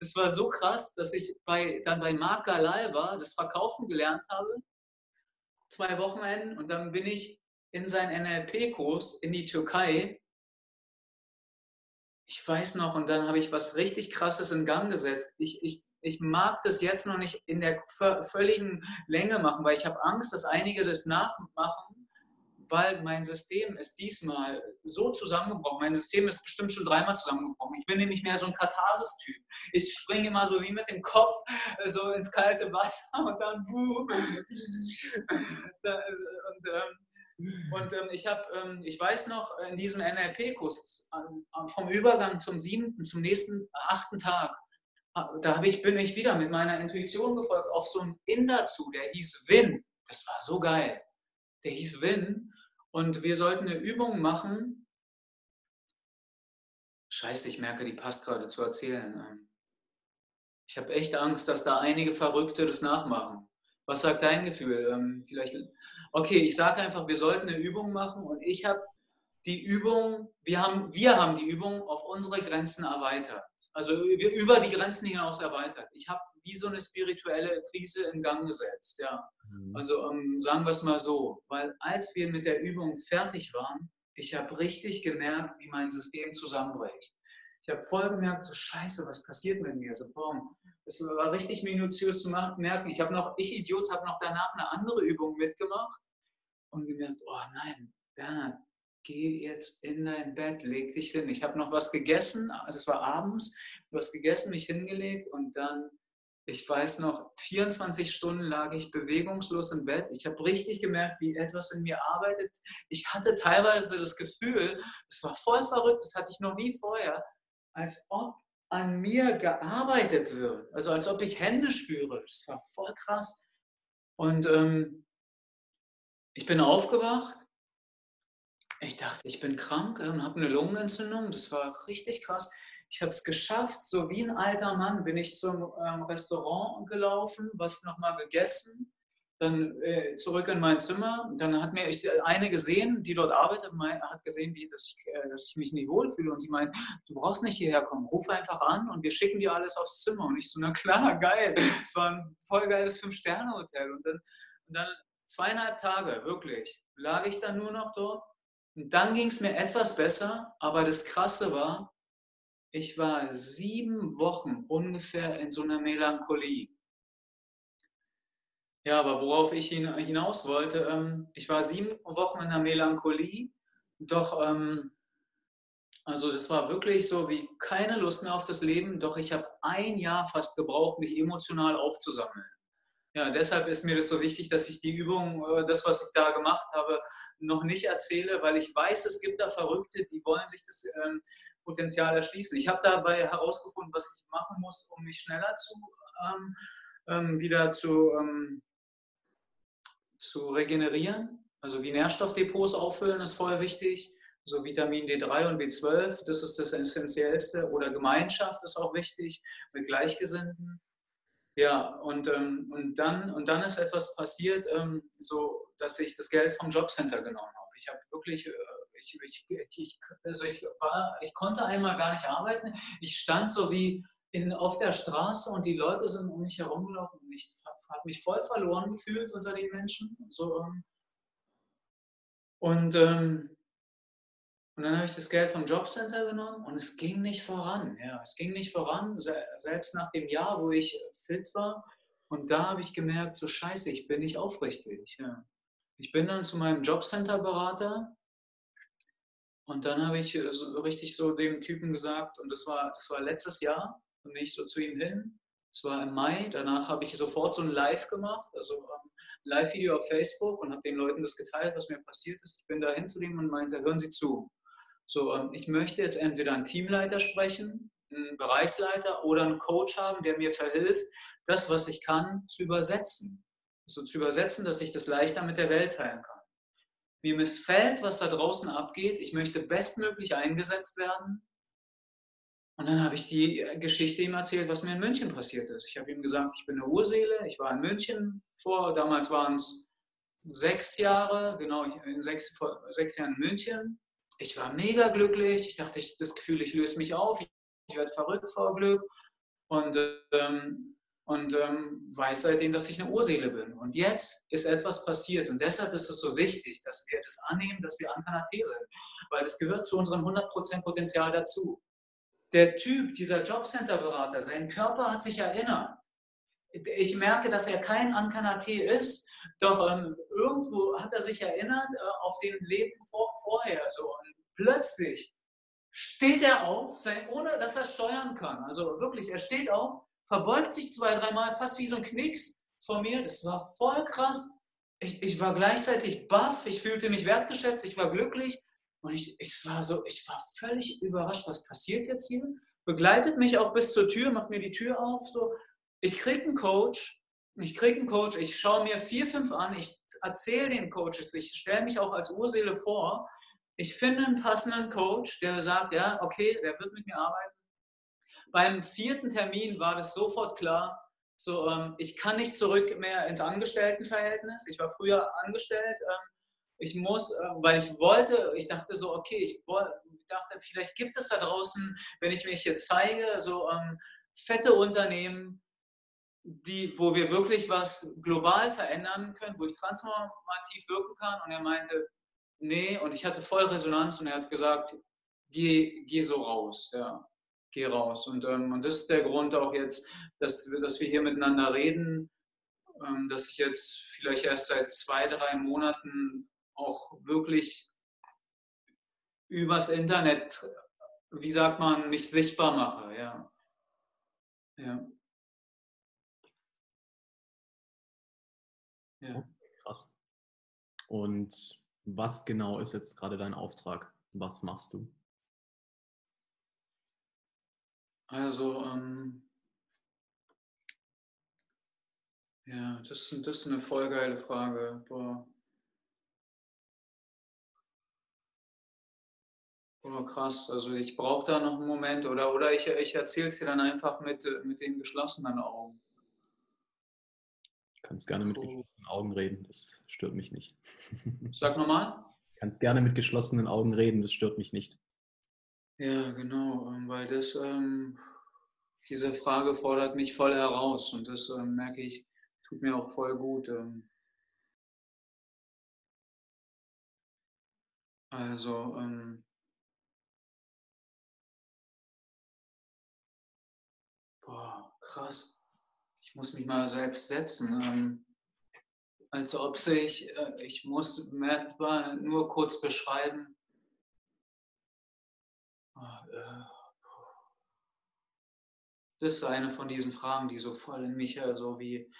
Es war so krass, dass ich bei, dann bei Marc Galal das Verkaufen gelernt habe, zwei Wochenenden und dann bin ich in seinen NLP-Kurs in die Türkei. ich weiß noch, und dann habe ich was richtig Krasses in Gang gesetzt. Ich, ich, ich mag das jetzt noch nicht in der völligen Länge machen, weil ich habe Angst, dass einige das nachmachen, weil mein System ist diesmal so zusammengebrochen. Mein System ist bestimmt schon dreimal zusammengebrochen. Ich bin nämlich mehr so ein Katharsis-Typ. Ich springe immer so wie mit dem Kopf äh, so ins kalte Wasser und dann boom. *laughs* und, ähm, und ähm, ich habe, ähm, ich weiß noch, in diesem NLP-Kurs vom Übergang zum siebten, zum nächsten achten Tag, da ich, bin ich wieder mit meiner Intuition gefolgt auf so einen Inder zu, der hieß Win. Das war so geil. Der hieß Win. Und wir sollten eine Übung machen. Scheiße, ich merke, die passt gerade zu erzählen. Ähm. Ich habe echt Angst, dass da einige Verrückte das nachmachen. Was sagt dein Gefühl? Ähm, vielleicht. Okay, ich sage einfach, wir sollten eine Übung machen und ich habe die Übung, wir haben, wir haben die Übung auf unsere Grenzen erweitert. Also über die Grenzen hinaus erweitert. Ich habe wie so eine spirituelle Krise in Gang gesetzt. Ja. Mhm. Also ähm, sagen wir es mal so, weil als wir mit der Übung fertig waren, ich habe richtig gemerkt, wie mein System zusammenbricht. Ich habe voll gemerkt, so scheiße, was passiert mit mir? So, boom. Es war richtig minutiös zu merken. Ich habe noch, ich Idiot, habe noch danach eine andere Übung mitgemacht und gemerkt, oh nein, Bernhard, geh jetzt in dein Bett, leg dich hin. Ich habe noch was gegessen, also es war abends, was gegessen, mich hingelegt und dann ich weiß noch, 24 Stunden lag ich bewegungslos im Bett. Ich habe richtig gemerkt, wie etwas in mir arbeitet. Ich hatte teilweise das Gefühl, es war voll verrückt, das hatte ich noch nie vorher, als ob an mir gearbeitet wird. Also als ob ich Hände spüre. Das war voll krass. Und ähm, ich bin aufgewacht. Ich dachte, ich bin krank und habe eine Lungenentzündung. Das war richtig krass. Ich habe es geschafft, so wie ein alter Mann bin ich zum ähm, Restaurant gelaufen, was nochmal gegessen, dann äh, zurück in mein Zimmer. Dann hat mir eine gesehen, die dort arbeitet, hat gesehen, die, dass, ich, äh, dass ich mich nicht wohlfühle. Und sie meint, du brauchst nicht hierher kommen, ruf einfach an und wir schicken dir alles aufs Zimmer. Und ich so, na klar, *laughs* geil. Es war ein voll geiles Fünf-Sterne-Hotel. Und dann, und dann zweieinhalb Tage, wirklich, lag ich dann nur noch dort. Und dann ging es mir etwas besser, aber das Krasse war, ich war sieben Wochen ungefähr in so einer Melancholie. Ja, aber worauf ich hinaus wollte, ähm, ich war sieben Wochen in einer Melancholie, doch, ähm, also das war wirklich so wie keine Lust mehr auf das Leben, doch ich habe ein Jahr fast gebraucht, mich emotional aufzusammeln. Ja, deshalb ist mir das so wichtig, dass ich die Übung, äh, das, was ich da gemacht habe, noch nicht erzähle, weil ich weiß, es gibt da Verrückte, die wollen sich das ähm, Potenzial erschließen. Ich habe dabei herausgefunden, was ich machen muss, um mich schneller zu, ähm, ähm, wieder zu, ähm, zu regenerieren. Also wie Nährstoffdepots auffüllen ist voll wichtig. So Vitamin D3 und B12, das ist das Essentiellste. Oder Gemeinschaft ist auch wichtig mit Gleichgesinnten. Ja, und, ähm, und, dann, und dann ist etwas passiert, ähm, so dass ich das Geld vom Jobcenter genommen habe. Ich habe wirklich äh, ich, ich, ich, also ich, war, ich konnte einmal gar nicht arbeiten. Ich stand so wie in, auf der Straße und die Leute sind um mich herumgelaufen und ich habe mich voll verloren gefühlt unter den Menschen. So, ähm, und, ähm, und dann habe ich das Geld vom Jobcenter genommen und es ging nicht voran. Ja, es ging nicht voran, selbst nach dem Jahr, wo ich fit war. Und da habe ich gemerkt, so scheiße, ich bin nicht aufrichtig. Ja. Ich bin dann zu meinem Jobcenter-Berater und dann habe ich äh, so richtig so dem Typen gesagt, und das war, das war letztes Jahr, und bin ich so zu ihm hin. Es war im Mai, danach habe ich sofort so ein Live gemacht, also ein Live-Video auf Facebook und habe den Leuten das geteilt, was mir passiert ist. Ich bin da hin zu dem und meinte, hören Sie zu. So, ähm, ich möchte jetzt entweder einen Teamleiter sprechen, einen Bereichsleiter oder einen Coach haben, der mir verhilft, das, was ich kann, zu übersetzen. So zu übersetzen, dass ich das leichter mit der Welt teilen kann. Mir missfällt, was da draußen abgeht. Ich möchte bestmöglich eingesetzt werden. Und dann habe ich die Geschichte ihm erzählt, was mir in München passiert ist. Ich habe ihm gesagt, ich bin eine Urseele. Ich war in München vor, damals waren es sechs Jahre, genau, in sechs, vor sechs Jahren in München. Ich war mega glücklich. Ich dachte, ich, das Gefühl, ich löse mich auf. Ich, ich werde verrückt vor Glück. Und ähm, und ähm, weiß seitdem, dass ich eine Urseele bin. Und jetzt ist etwas passiert und deshalb ist es so wichtig, dass wir das annehmen, dass wir Ankanate sind, weil das gehört zu unserem 100% Potenzial dazu. der Typ, dieser Jobcenter-Berater, sein Körper hat sich erinnert. Ich merke, dass er kein Ankanaté ist, doch ähm, irgendwo hat er sich erinnert äh, auf den Leben vor, vorher. So. Und plötzlich steht er auf, sein, ohne dass er steuern kann. Also wirklich, er steht auf, verbeugt sich zwei, dreimal, fast wie so ein Knicks vor mir. Das war voll krass. Ich, ich war gleichzeitig baff, ich fühlte mich wertgeschätzt, ich war glücklich. Und ich, ich war so, ich war völlig überrascht, was passiert jetzt hier? Begleitet mich auch bis zur Tür, macht mir die Tür auf. So, ich kriege einen Coach, ich kriege einen Coach, ich schaue mir vier, fünf an, ich erzähle den Coaches, ich stelle mich auch als Urseele vor. Ich finde einen passenden Coach, der sagt, ja, okay, der wird mit mir arbeiten. Beim vierten Termin war das sofort klar, so, ähm, ich kann nicht zurück mehr ins Angestelltenverhältnis. Ich war früher angestellt. Ähm, ich muss, äh, weil ich wollte, ich dachte so, okay, ich dachte, vielleicht gibt es da draußen, wenn ich mich jetzt zeige, so ähm, fette Unternehmen, die, wo wir wirklich was global verändern können, wo ich transformativ wirken kann. Und er meinte, nee, und ich hatte voll Resonanz und er hat gesagt, geh, geh so raus, ja, geh raus. Und, ähm, und das ist der Grund auch jetzt, dass, dass wir hier miteinander reden, ähm, dass ich jetzt vielleicht erst seit zwei, drei Monaten auch wirklich übers Internet, wie sagt man, mich sichtbar mache, ja. Ja. ja. Krass. Und was genau ist jetzt gerade dein Auftrag? Was machst du? Also, ähm, ja, das, das ist eine voll geile Frage. Boah. Oh, krass. Also ich brauche da noch einen Moment oder, oder ich, ich erzähle es dir dann einfach mit, mit den geschlossenen Augen. Du kannst gerne mit oh. geschlossenen Augen reden, das stört mich nicht. Sag nochmal. Du kannst gerne mit geschlossenen Augen reden, das stört mich nicht. Ja, genau, ähm, weil das, ähm, diese Frage fordert mich voll heraus und das ähm, merke ich, tut mir auch voll gut. Ähm. Also, ähm, boah, krass. Ich muss mich mal selbst setzen. Also ob sich, äh, ich muss nur kurz beschreiben. Ah, äh, das ist eine von diesen Fragen, die so voll in mich äh, so wie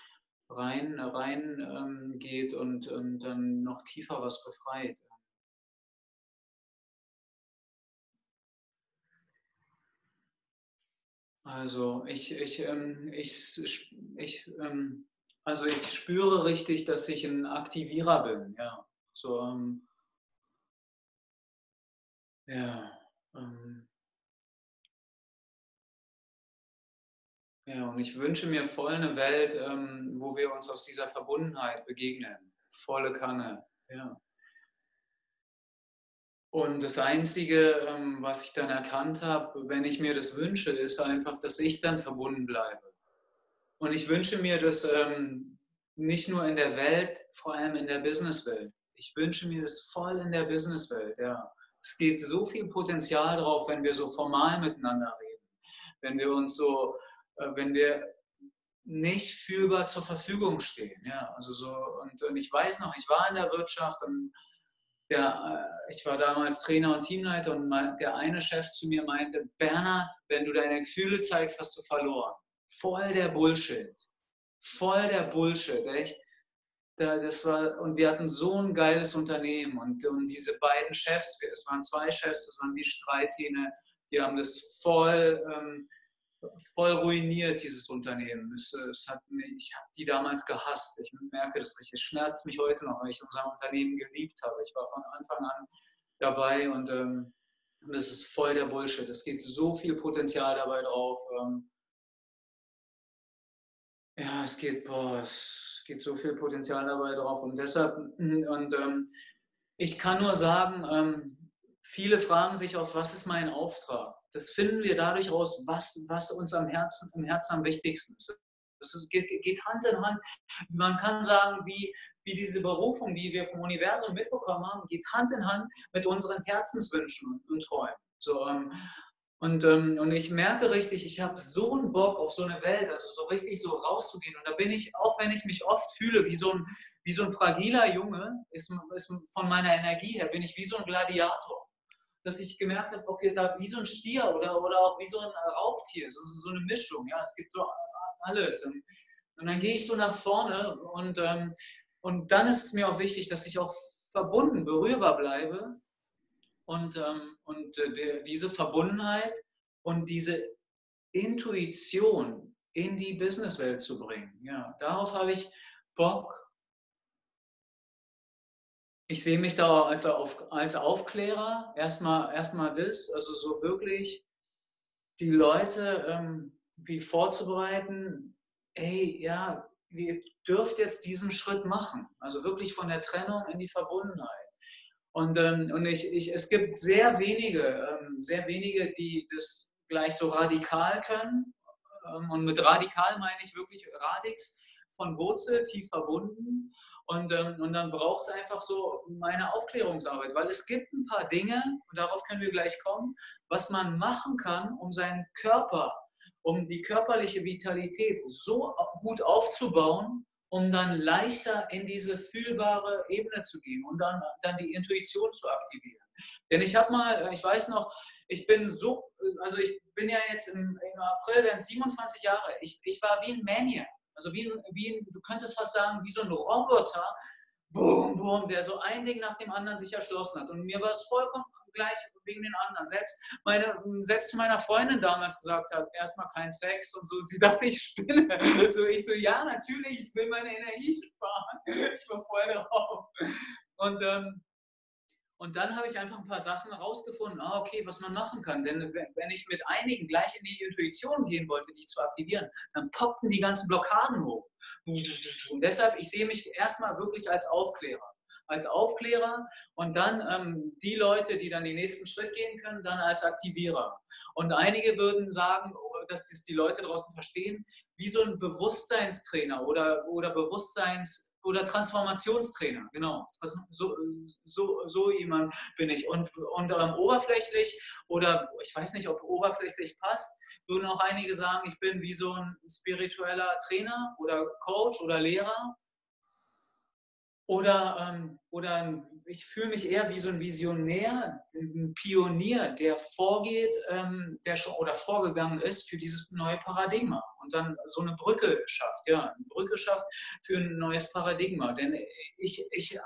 rein, rein ähm, geht und, und dann noch tiefer was befreit. Also ich, ich, ähm, ich, ich, ähm, also ich spüre richtig, dass ich ein Aktivierer bin. Ja, so, ähm, ja, ähm, ja, und ich wünsche mir voll eine Welt, ähm, wo wir uns aus dieser Verbundenheit begegnen. Volle Kanne. Ja. Und das Einzige, ähm, was ich dann erkannt habe, wenn ich mir das wünsche, ist einfach, dass ich dann verbunden bleibe. Und ich wünsche mir das ähm, nicht nur in der Welt, vor allem in der Businesswelt. Ich wünsche mir das voll in der Businesswelt, ja. Es geht so viel Potenzial drauf, wenn wir so formal miteinander reden. Wenn wir uns so, äh, wenn wir nicht fühlbar zur Verfügung stehen. Ja, also so, und, und ich weiß noch, ich war in der Wirtschaft und der, äh, ich war damals Trainer und Teamleiter und der eine Chef zu mir meinte, Bernhard, wenn du deine Gefühle zeigst, hast du verloren. Voll der Bullshit. Voll der Bullshit, echt. Das war, und wir hatten so ein geiles Unternehmen und, und diese beiden Chefs, es waren zwei Chefs, das waren die Streithähne, die haben das voll ähm, voll ruiniert, dieses Unternehmen. Es, es hat ich habe die damals gehasst. Ich merke das richtig. Es schmerzt mich heute noch, weil ich unser Unternehmen geliebt habe. Ich war von Anfang an dabei und, ähm, und das ist voll der Bullshit. Es geht so viel Potenzial dabei drauf. Ähm, ja, es geht, boah, es geht so viel Potenzial dabei drauf und deshalb, und ähm, ich kann nur sagen, ähm, viele fragen sich auch, was ist mein Auftrag? Das finden wir dadurch raus, was, was uns am Herzen, im Herzen am wichtigsten ist. Das geht, geht, Hand in Hand. Man kann sagen, wie, wie diese Berufung, die wir vom Universum mitbekommen haben, geht Hand in Hand mit unseren Herzenswünschen und Träumen. So, ähm, Und, ähm, und ich merke richtig, ich habe so einen Bock auf so eine Welt, also so richtig so rauszugehen. Und da bin ich, auch wenn ich mich oft fühle wie so ein, wie so ein fragiler Junge, ist, ist von meiner Energie her, bin ich wie so ein Gladiator. Dass ich gemerkt habe, okay, da wie so ein Stier oder, oder auch wie so ein Raubtier, so, so eine Mischung. Ja, es gibt so alles. Und, und dann gehe ich so nach vorne und, ähm, und dann ist es mir auch wichtig, dass ich auch verbunden, berührbar bleibe und, ähm, und äh, diese Verbundenheit und diese Intuition in die Businesswelt zu bringen. Ja, darauf habe ich Bock. Ich sehe mich da als, auf, als Aufklärer. Erstmal, erstmal das, also so wirklich die Leute ähm, wie vorzubereiten, ey, ja, ihr dürft jetzt diesen Schritt machen. Also wirklich von der Trennung in die Verbundenheit. Und, ähm, und ich, ich, es gibt sehr wenige, ähm, sehr wenige, die das gleich so radikal können. Ähm, und mit radikal meine ich wirklich radix von Wurzel, tief verbunden. Und, ähm, und dann braucht es einfach so meine Aufklärungsarbeit, weil es gibt ein paar Dinge, und darauf können wir gleich kommen, was man machen kann, um seinen Körper, um die körperliche Vitalität so gut aufzubauen, um dann leichter in diese fühlbare Ebene zu gehen und dann, dann die Intuition zu aktivieren. Denn ich habe mal, äh, ich weiß noch, ich bin so, also ich bin ja jetzt im, im April, werden 27 Jahre, ich, ich war wie ein Maniac, also wie ein, wie ein, du könntest fast sagen, wie so ein Roboter, boom, boom, der so ein Ding nach dem anderen sich erschlossen hat. Und mir war es vollkommen gleich wegen den anderen. Selbst, meine, selbst meiner Freundin damals gesagt hat, erstmal kein Sex und so. Und sie *laughs* dachte, ich spinne. So, ich so, ja, natürlich, ich will meine Energie sparen. *laughs* Ich war voll drauf. Und, ähm, und dann habe ich einfach ein paar Sachen herausgefunden, ah, okay, was man machen kann. Denn wenn ich mit einigen gleich in die Intuition gehen wollte, die zu aktivieren, dann poppten die ganzen Blockaden hoch. Und deshalb, ich sehe mich erstmal wirklich als Aufklärer als Aufklärer und dann ähm, die Leute, die dann den nächsten Schritt gehen können, dann als Aktivierer. Und einige würden sagen, dass das die Leute draußen verstehen, wie so ein Bewusstseinstrainer oder, oder Bewusstseins- oder Transformationstrainer, genau. So, so, so jemand bin ich. Und, und ähm, oberflächlich oder ich weiß nicht, ob oberflächlich passt, würden auch einige sagen, ich bin wie so ein spiritueller Trainer oder Coach oder Lehrer oder, ähm, oder ich fühle mich eher wie so ein Visionär, ein Pionier, der vorgeht, ähm, der schon oder vorgegangen ist für dieses neue Paradigma und dann so eine Brücke schafft, ja, eine Brücke schafft für ein neues Paradigma. Denn ich, ich äh,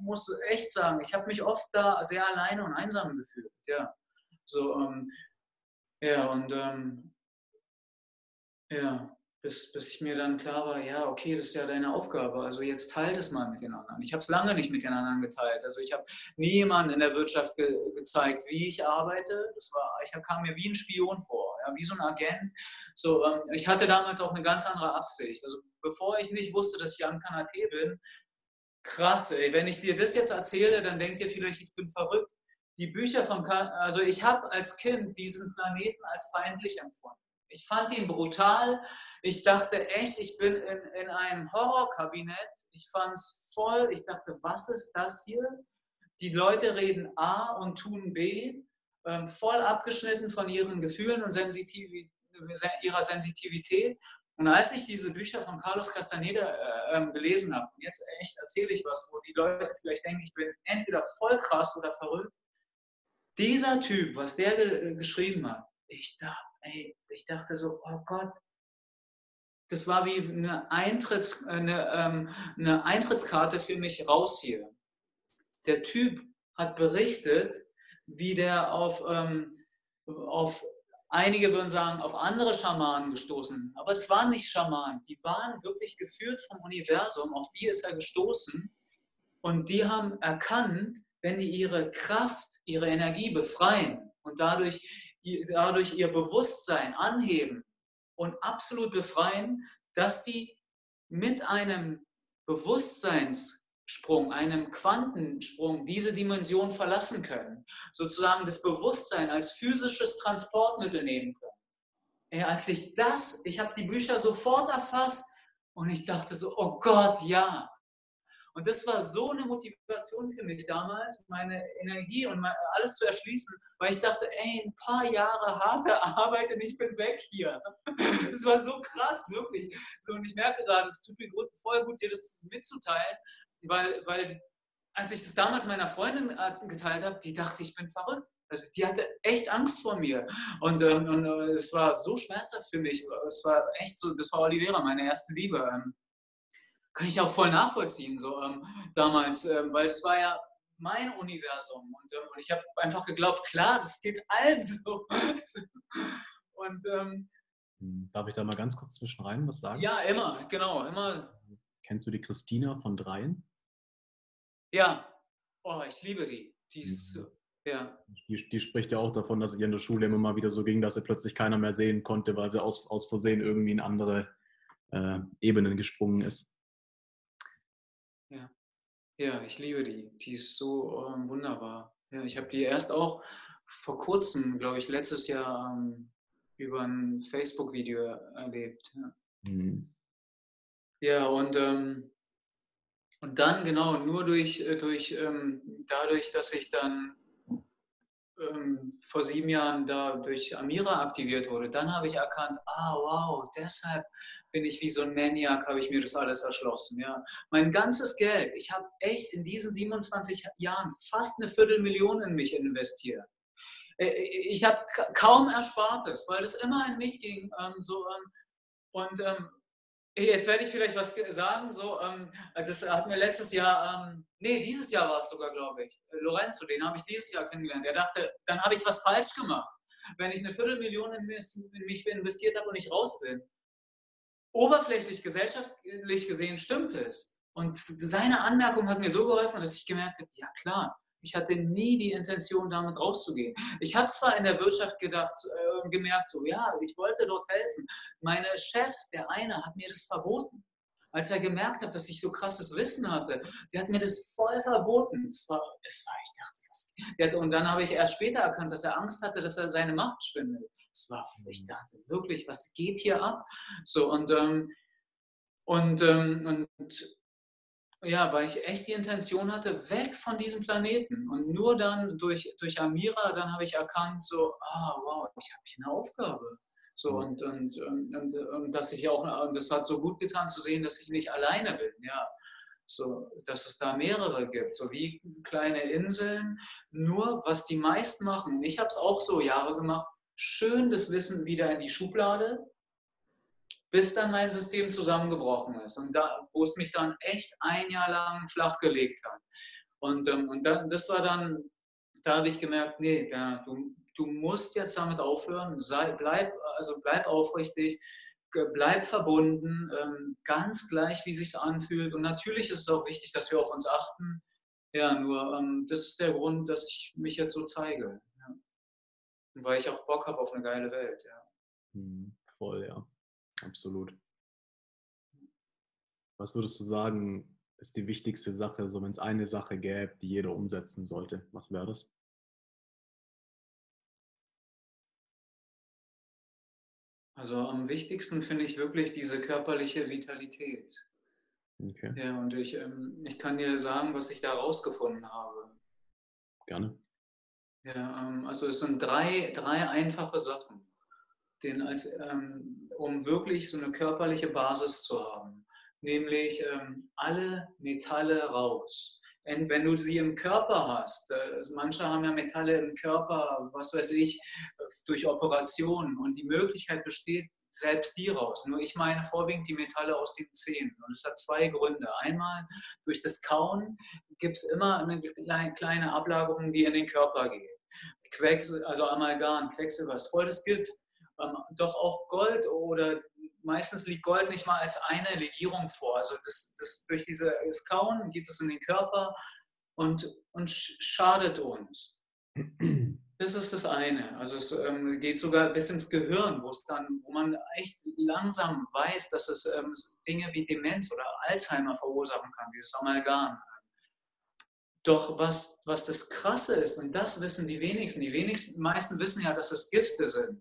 muss echt sagen, ich habe mich oft da sehr alleine und einsam gefühlt, ja. So, ähm, ja, und ähm, ja bis, bis ich mir dann klar war, ja, okay, das ist ja deine Aufgabe. Also jetzt teilt es mal mit den anderen. Ich habe es lange nicht mit den anderen geteilt. Also ich habe nie jemanden in der Wirtschaft ge gezeigt, wie ich arbeite. Das war, ich kam mir wie ein Spion vor, ja, wie so ein Agent. So, ähm, ich hatte damals auch eine ganz andere Absicht. Also bevor ich nicht wusste, dass ich am Kanapé bin, krass, ey, wenn ich dir das jetzt erzähle, dann denkt ihr vielleicht, ich bin verrückt. Die Bücher von, kan also ich habe als Kind diesen Planeten als feindlich empfunden. Ich fand ihn brutal. Ich dachte echt, ich bin in, in einem Horrorkabinett. Ich fand es voll. Ich dachte, was ist das hier? Die Leute reden A und tun B, ähm, voll abgeschnitten von ihren Gefühlen und Sensitiv ihrer Sensitivität. Und als ich diese Bücher von Carlos Castaneda äh, ähm, gelesen habe, und jetzt echt erzähle ich was, wo die Leute vielleicht denken, ich bin entweder voll krass oder verrückt, dieser Typ, was der ge geschrieben hat, ich dachte, ey, ich dachte so, oh Gott, das war wie eine, Eintritts, eine, ähm, eine Eintrittskarte für mich raus hier. Der Typ hat berichtet, wie der auf, ähm, auf einige würden sagen, auf andere Schamanen gestoßen. Aber es waren nicht Schamanen, die waren wirklich geführt vom Universum, auf die ist er gestoßen. Und die haben erkannt, wenn die ihre Kraft, ihre Energie befreien und dadurch dadurch ihr Bewusstsein anheben und absolut befreien, dass die mit einem Bewusstseinssprung, einem Quantensprung diese Dimension verlassen können. Sozusagen das Bewusstsein als physisches Transportmittel nehmen können. Ja, als ich das, ich habe die Bücher sofort erfasst und ich dachte so, oh Gott, ja. Und das war so eine Motivation für mich damals, meine Energie und alles zu erschließen, weil ich dachte, ey, ein paar Jahre harte *laughs* Arbeit und ich bin weg hier. *laughs* Das war so krass, wirklich. So, und ich merke gerade, es tut mir voll gut, dir das mitzuteilen, weil, weil als ich das damals meiner Freundin äh, geteilt habe, die dachte, ich bin verrückt. Also die hatte echt Angst vor mir. Und, ähm, und äh, es war so schmerzhaft für mich. Es war echt so, das war Olivera, meine erste Liebe. Ähm, kann ich auch voll nachvollziehen, so ähm, damals, ähm, weil es war ja mein Universum. Und, ähm, und ich habe einfach geglaubt, klar, das geht allen *laughs* so. und ähm, hm, Darf ich da mal ganz kurz zwischen rein was sagen? Ja, immer, genau, immer. Kennst du die Christina von Dreien? Ja, oh, ich liebe die. Die ist, mhm. ja. Die, die, spricht ja auch davon, dass es ihr in der Schule immer mal wieder so ging, dass sie plötzlich keiner mehr sehen konnte, weil sie aus, aus Versehen irgendwie in andere äh, Ebenen gesprungen ist. Ja. ich liebe die. Die ist so ähm, wunderbar. Ja, ich habe die erst auch vor kurzem, glaube ich, letztes Jahr ähm, über ein Facebook-Video erlebt. Ja, mhm. ja und ähm, und dann, genau, nur durch, äh, durch ähm, dadurch, dass ich dann ähm, vor sieben Jahren da durch Amira aktiviert wurde, dann habe ich erkannt, ah wow, deshalb bin ich wie so ein Maniac, habe ich mir das alles erschlossen. Ja. Mein ganzes Geld, ich habe echt in diesen 27 Jahren fast eine Viertelmillion in mich investiert. Ich habe kaum Erspartes, weil es immer in mich ging. Ähm, so, ähm, und ähm, Jetzt werde ich vielleicht was sagen. So, ähm, das hat mir letztes Jahr, ähm, nee, dieses Jahr war es sogar, glaube ich. Lorenzo, den habe ich dieses Jahr kennengelernt. Er dachte, dann habe ich was falsch gemacht, wenn ich eine Viertelmillion in mich investiert habe und ich raus bin. Oberflächlich, gesellschaftlich gesehen stimmt es. Und seine Anmerkung hat mir so geholfen, dass ich gemerkt habe, ja klar, ich hatte nie die Intention, damit rauszugehen. Ich habe zwar in der Wirtschaft gedacht, äh, gemerkt, so ja, ich wollte dort helfen. Meine Chefs, der eine, hat mir das verboten. Als er gemerkt hat, dass ich so krasses Wissen hatte, der hat mir das voll verboten. Das war, das war ich dachte, was, hat, und dann habe ich erst später erkannt, dass er Angst hatte, dass er seine Macht schwindet. Das war, ich dachte wirklich, was geht hier ab? So und ähm, und, ähm, und ja, weil ich echt die Intention hatte, weg von diesem Planeten. Und nur dann durch, durch Amira, dann habe ich erkannt, so, ah, wow, ich habe hier eine Aufgabe. So, mhm. und, und, und, und, und dass ich auch, und das hat so gut getan zu sehen, dass ich nicht alleine bin, ja. So, dass es da mehrere gibt, so wie kleine Inseln. Nur, was die meisten machen, ich habe es auch so Jahre gemacht, schön das Wissen wieder in die Schublade, bis dann mein System zusammengebrochen ist und da, wo es mich dann echt ein Jahr lang flachgelegt hat. Und, ähm, und dann, das war dann, da habe ich gemerkt, nee, Bernhard, du, du musst jetzt damit aufhören, sei, bleib, also bleib aufrichtig, bleib verbunden, ähm, ganz gleich, wie sich anfühlt. Und natürlich ist es auch wichtig, dass wir auf uns achten. Ja, nur ähm, das ist der Grund, dass ich mich jetzt so zeige. Ja. Weil ich auch Bock habe auf eine geile Welt. Ja. Hm, voll, ja. Absolut. Was würdest du sagen, ist die wichtigste Sache, so wenn es eine Sache gäbe, die jeder umsetzen sollte? Was wäre das? Also am wichtigsten finde ich wirklich diese körperliche Vitalität. Okay. Ja, und ich, ähm, ich kann dir sagen, was ich da rausgefunden habe. Gerne. Ja, ähm, also es sind drei, drei einfache Sachen den als, ähm, um wirklich so eine körperliche Basis zu haben, nämlich ähm, alle Metalle raus. Denn wenn du sie im Körper hast, äh, manche haben ja Metalle im Körper, was weiß ich, durch Operationen und die Möglichkeit besteht, selbst die raus. Nur ich meine vorwiegend die Metalle aus den Zähnen. Und es hat zwei Gründe. Einmal durch das Kauen gibt es immer eine kleine Ablagerung, die in den Körper geht. Quecksil also Amalgam, Quecksilber ist voll Gift doch auch Gold oder meistens liegt Gold nicht mal als eine Legierung vor. Also das, das durch dieses Kauen geht es in den Körper und, und schadet uns. Das ist das eine. Also es ähm, geht sogar bis ins Gehirn, wo es dann, wo man echt langsam weiß, dass es ähm, Dinge wie Demenz oder Alzheimer verursachen kann, dieses Amalgam. Doch was, was das Krasse ist, und das wissen die wenigsten, die wenigsten, meisten wissen ja, dass es Gifte sind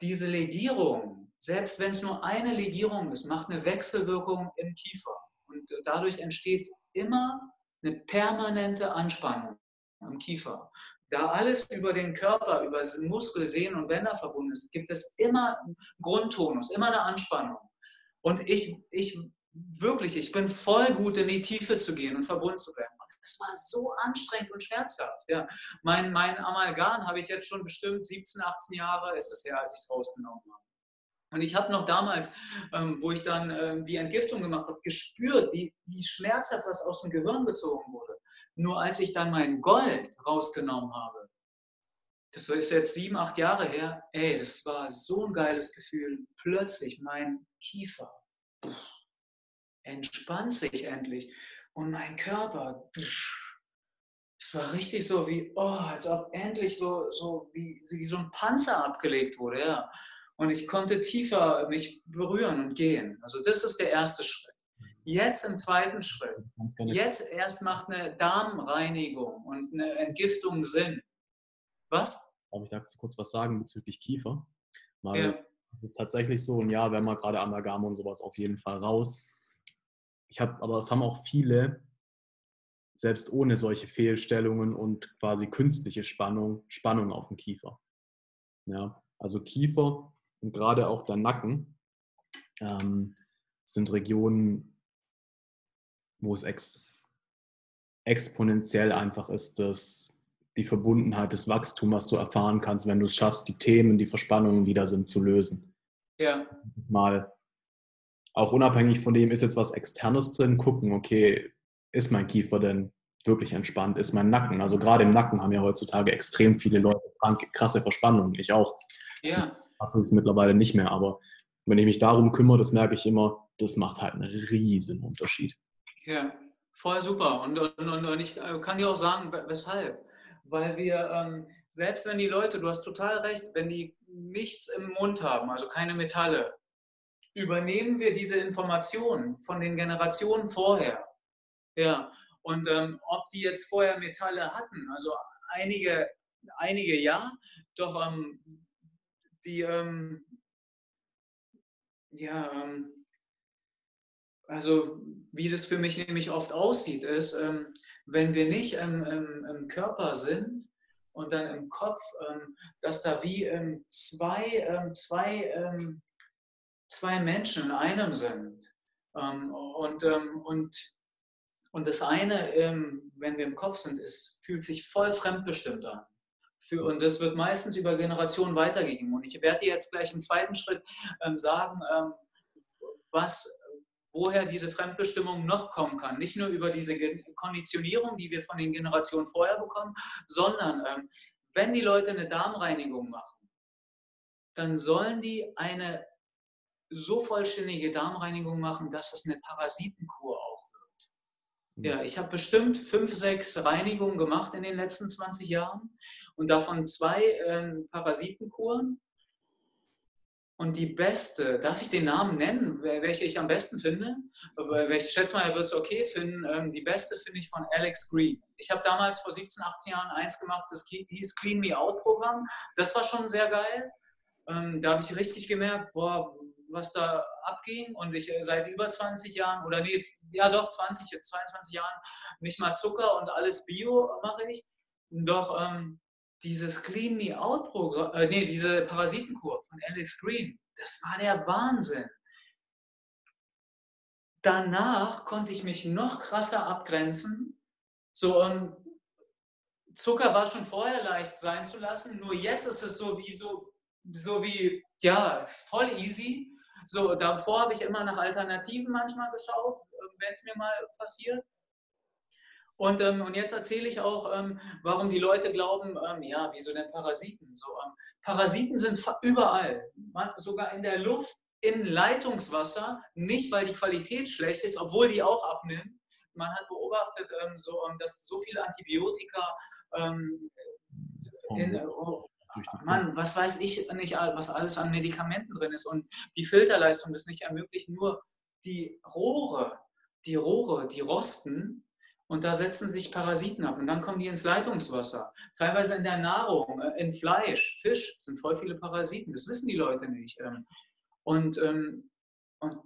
diese Legierung, selbst wenn es nur eine Legierung ist, macht eine Wechselwirkung im Kiefer. Und und dadurch entsteht immer eine permanente Anspannung am Kiefer. Da alles über den Körper, über Muskel, Sehnen und Bänder verbunden ist, gibt es immer einen Grundtonus, immer eine Anspannung. Und ich, ich wirklich, ich bin voll gut in die Tiefe zu gehen und verbunden zu werden. Es war so anstrengend und schmerzhaft. Ja. Mein, mein Amalgam habe ich jetzt schon bestimmt 17, 18 Jahre, ist es her, als ich es rausgenommen habe. Und ich habe noch damals, ähm, wo ich dann ähm, die Entgiftung gemacht habe, gespürt, wie, wie schmerzhaft was aus dem Gehirn gezogen wurde. Nur als ich dann mein Gold rausgenommen habe, das ist jetzt sieben, acht Jahre her, ey, das war so ein geiles Gefühl. Plötzlich mein Kiefer entspannt sich endlich und mein Körper, es war richtig so wie, oh, als ob endlich so, so wie, wie so ein Panzer abgelegt wurde, ja. Und ich konnte tiefer mich berühren und gehen. Also das ist der erste Schritt. Jetzt im zweiten Schritt, jetzt erst macht eine Darmreinigung und eine Entgiftung Sinn. Was? Darf ich da kurz was sagen bezüglich Kiefer? Weil ja. es ist tatsächlich so, und ja, wenn man gerade Amalgam und sowas auf jeden Fall raus. Ich habe, aber es haben auch viele, selbst ohne solche Fehlstellungen und quasi künstliche Spannung, Spannung auf dem Kiefer. Ja, also Kiefer und gerade auch der Nacken ähm, sind Regionen, wo es ex exponentiell einfach ist, dass die Verbundenheit, das Wachstum, was du erfahren kannst, wenn du es schaffst, die Themen, die Verspannungen, die da sind, zu lösen. Ja. Mal auch unabhängig von dem, ist jetzt was Externes drin, gucken, okay, ist mein Kiefer denn wirklich entspannt? Ist mein Nacken? Also gerade im Nacken haben ja heutzutage extrem viele Leute krasse Verspannungen. Ich auch. Ja. Das ist es mittlerweile nicht mehr, aber wenn ich mich darum kümmere, das merke ich immer, das macht halt einen riesen Unterschied. Ja, voll super. Und, und, und ich kann dir auch sagen, weshalb. Weil wir, ähm, selbst wenn die Leute, du hast total recht, wenn die nichts im Mund haben, also keine Metalle, übernehmen wir diese Informationen von den Generationen vorher. Ja, und ähm, ob die jetzt vorher Metalle hatten, also einige, einige ja, doch ähm, die, ähm, ja, ähm, also wie das für mich nämlich oft aussieht, ist, ähm, wenn wir nicht im, im, im, Körper sind und dann im Kopf, ähm, dass da wie zwei, zwei, zwei Menschen in einem sind. und, und, und das eine, wenn wir im Kopf sind, ist, fühlt sich voll fremdbestimmt an. Für, und das wird meistens über Generationen weitergegeben. Und ich werde dir jetzt gleich im zweiten Schritt ähm, sagen, ähm, was, woher diese Fremdbestimmung noch kommen kann. Nicht nur über diese Konditionierung, die wir von den Generationen vorher bekommen, sondern ähm, wenn die Leute eine Darmreinigung machen, dann sollen die eine so vollständige Darmreinigung machen, dass es eine Parasitenkur auch wird. Mhm. Ja, ich habe bestimmt fünf, sechs Reinigungen gemacht in den letzten 20 Jahren und davon zwei äh, Parasitenkuren. Und die beste, darf ich den Namen nennen, welche ich am besten finde? Ich schätze mal, er wird es okay finden. Ähm, die beste finde ich von Alex Green. Ich habe damals vor 17, 18 Jahren eins gemacht, das hieß Clean Me Out Programm. Das war schon sehr geil. Ähm, da habe ich richtig gemerkt, boah, was da abging. Und ich äh, seit über 20 Jahren, oder nee, jetzt, ja doch, 20, 22 Jahren nicht mal Zucker und alles Bio mache ich. Doch ähm, dieses Clean Me Out Programm, äh, nee, diese Parasitenkur von Alex Green, das war der Wahnsinn. Danach konnte ich mich noch krasser abgrenzen. So, und Zucker war schon vorher leicht sein zu lassen, nur jetzt ist es so wie so, so wie, ja, es ist voll easy. So, davor habe ich immer nach Alternativen manchmal geschaut, wenn es mir mal passiert. Und, ähm, und jetzt erzähle ich auch, ähm, warum die Leute glauben, ähm, ja, wieso denn Parasiten? So, ähm, Parasiten sind überall, sogar in der Luft, in Leitungswasser, nicht weil die Qualität schlecht ist, obwohl die auch abnimmt. Man hat beobachtet, ähm, so, ähm, dass so viele Antibiotika in, oh, Mann, was weiß ich nicht, was alles an Medikamenten drin ist und die Filterleistung das nicht ermöglicht, nur die Rohre, die Rohre, die rosten und da setzen sich Parasiten ab und dann kommen die ins Leitungswasser. Teilweise in der Nahrung, äh, in Fleisch, Fisch sind voll viele Parasiten. Das wissen die Leute nicht. Ähm. Und, ähm, und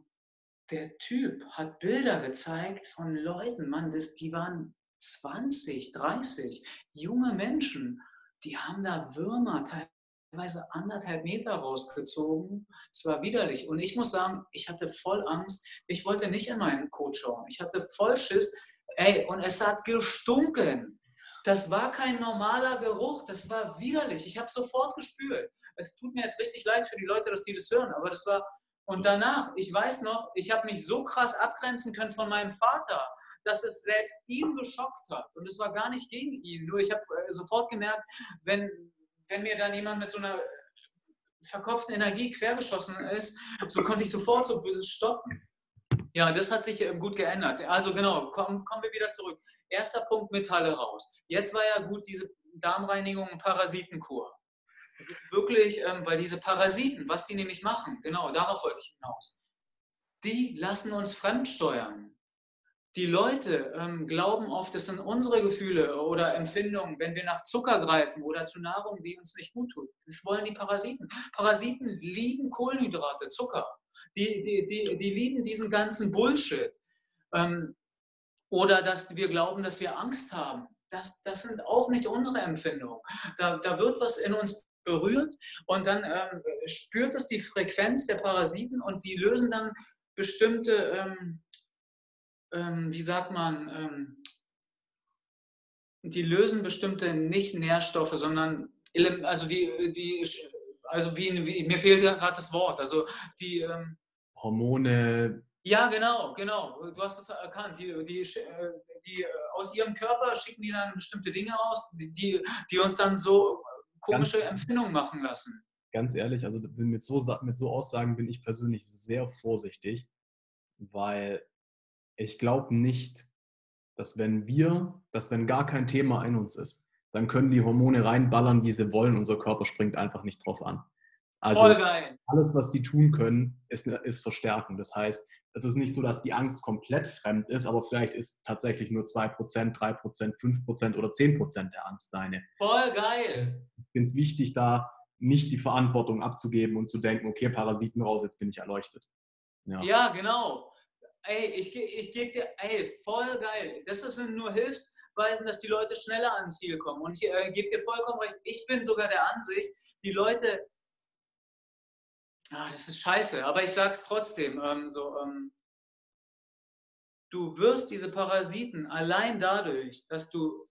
der Typ hat Bilder gezeigt von Leuten, Mann, das, die waren 20, 30, junge Menschen, die haben da Würmer teilweise anderthalb Meter rausgezogen. Es war widerlich. Und ich muss sagen, ich hatte voll Angst. Ich wollte nicht in meinen Coach schauen. Ich hatte voll Schiss. Ey, und es hat gestunken. Das war kein normaler Geruch, das war widerlich. Ich habe sofort gespürt. Es tut mir jetzt richtig leid für die Leute, dass die das hören, aber das war. Und danach, ich weiß noch, ich habe mich so krass abgrenzen können von meinem Vater, dass es selbst ihn geschockt hat. Und es war gar nicht gegen ihn. Nur ich habe äh, sofort gemerkt, wenn, wenn mir dann jemand mit so einer verkopften Energie quergeschossen ist, so konnte ich sofort so stoppen. Ja, das hat sich äh, gut geändert. Also genau, kommen, kommen wir wieder zurück. Erster Punkt, Metalle raus. Jetzt war ja gut diese Darmreinigung und Parasitenkur. Wirklich, ähm, weil diese Parasiten, was die nämlich machen, genau, darauf wollte ich hinaus, die lassen uns fremdsteuern. Die Leute ähm, glauben oft, das sind unsere Gefühle oder Empfindungen, wenn wir nach Zucker greifen oder zu Nahrung, die uns nicht gut tut. Das wollen die Parasiten. Parasiten lieben Kohlenhydrate, Zucker. Die, die, die, die lieben diesen ganzen Bullshit. Ähm, oder dass wir glauben, dass wir Angst haben. Das, das sind auch nicht unsere Empfindungen. Da, da wird was in uns berührt und dann ähm, spürt es die Frequenz der Parasiten und die lösen dann bestimmte, ähm, ähm, wie sagt man, ähm, die lösen bestimmte nicht Nährstoffe, sondern also die, die also wie, wie mir fehlt ja gerade das Wort, also die ähm, Hormone, ja, genau, genau. Du hast es erkannt. Die, die, äh, die, äh, aus ihrem Körper schicken die dann bestimmte Dinge aus, die, die uns dann so komische ganz, Empfindungen machen lassen. Ganz ehrlich, also mit so, mit so Aussagen bin ich persönlich sehr vorsichtig, weil ich glaube nicht, dass wenn wir, dass wenn gar kein Thema in uns ist, dann können die Hormone reinballern, wie sie wollen. Unser Körper springt einfach nicht drauf an. Also alles, was die tun können, ist, ist verstärken. Das heißt, es ist nicht so, dass die Angst komplett fremd ist, aber vielleicht ist tatsächlich nur 2%, 3%, 5% oder 10% der Angst deine. Voll geil. Ich finde es wichtig, da nicht die Verantwortung abzugeben und zu denken, okay, Parasiten raus, jetzt bin ich erleuchtet. Ja, ja genau. Ey, ich, ich gebe dir, ey, voll geil. Das sind nur Hilfsweisen, dass die Leute schneller ans Ziel kommen. Und ich äh, gebe dir vollkommen recht, ich bin sogar der Ansicht, die Leute ah, das ist scheiße, aber ich sag's trotzdem. Ähm, so, ähm, du wirst diese Parasiten allein dadurch, dass du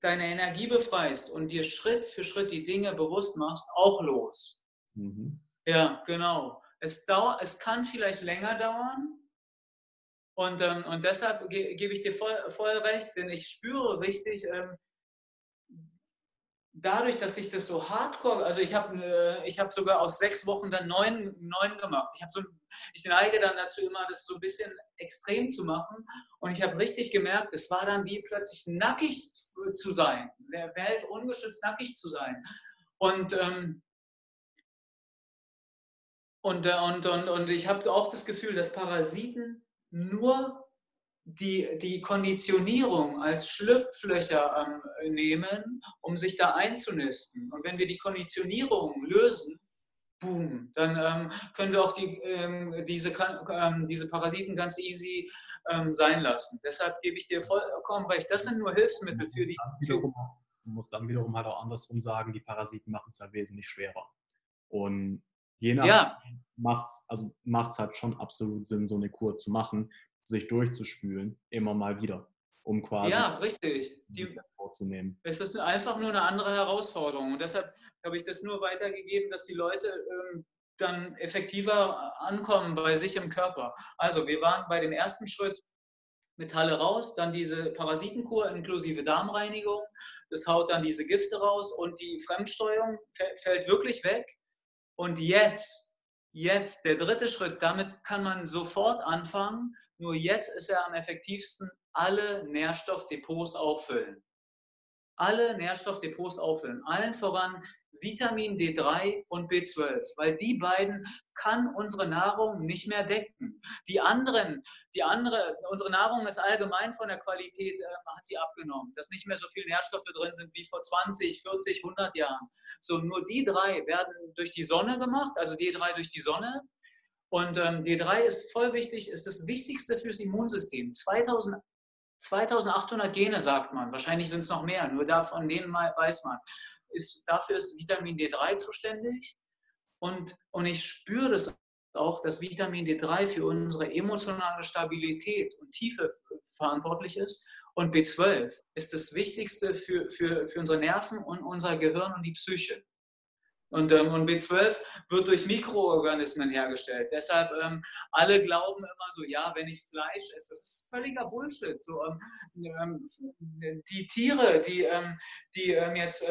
deine Energie befreist und dir Schritt für Schritt die Dinge bewusst machst, auch los. Mhm. Ja, genau. Es, dauert, es kann vielleicht länger dauern. Und, ähm, und deshalb ge gebe ich dir voll, voll recht, denn ich spüre richtig, ähm, dadurch, dass ich das so hardcore, also ich habe äh, ich hab sogar aus sechs Wochen dann neun, neun gemacht. Ich, so, ich neige dann dazu immer, das so ein bisschen extrem zu machen. Und ich habe richtig gemerkt, es war dann wie plötzlich nackig zu sein, der Welt ungeschützt nackig zu sein. Und, ähm, und, äh, und, und, und ich habe auch das Gefühl, dass Parasiten nur die, die Konditionierung als Schlupflöcher ähm, nehmen, um sich da einzunisten. Und wenn wir die Konditionierung lösen, boom, dann ähm, können wir auch die, ähm, diese, ähm, diese Parasiten ganz easy ähm, sein lassen. Deshalb gebe ich dir vollkommen recht. Das sind nur Hilfsmittel für die. Wiederum, man muss dann wiederum halt auch andersrum sagen, die Parasiten machen es halt wesentlich schwerer. Und je nach ja. macht es also macht's halt schon absolut Sinn, so eine Kur zu machen sich durchzuspülen, immer mal wieder, um quasi ja, richtig. Die, vorzunehmen. Es ist einfach nur eine andere Herausforderung und deshalb habe ich das nur weitergegeben, dass die Leute ähm, dann effektiver ankommen bei sich im Körper. Also wir waren bei dem ersten Schritt Metalle raus, dann diese Parasitenkur inklusive Darmreinigung, das haut dann diese Gifte raus und die Fremdsteuerung fällt wirklich weg. Und jetzt, jetzt der dritte Schritt, damit kann man sofort anfangen, nur jetzt ist er am effektivsten, alle Nährstoffdepots auffüllen. Alle Nährstoffdepots auffüllen. Allen voran Vitamin D3 und B12, weil die beiden kann unsere Nahrung nicht mehr decken. Die anderen, die andere, unsere Nahrung ist allgemein von der Qualität, äh, hat sie abgenommen, dass nicht mehr so viele Nährstoffe drin sind wie vor 20, 40, 100 Jahren. So, nur die drei werden durch die Sonne gemacht, also D3 durch die Sonne Und ähm, D3 ist voll wichtig, ist das Wichtigste fürs Immunsystem. 2000, 2800 Gene sagt man, wahrscheinlich sind es noch mehr, nur davon denen weiß man. Ist, dafür ist Vitamin D3 zuständig. Und, und ich spüre das auch, dass Vitamin D3 für unsere emotionale Stabilität und Tiefe verantwortlich ist. Und B12 ist das Wichtigste für, für, für unsere Nerven und unser Gehirn und die Psyche. Und, ähm, und B12 wird durch Mikroorganismen hergestellt. Deshalb ähm, alle glauben immer so, ja, wenn ich Fleisch esse, das ist völliger Bullshit. So, ähm, ähm die Tiere, die, ähm, die ähm, jetzt,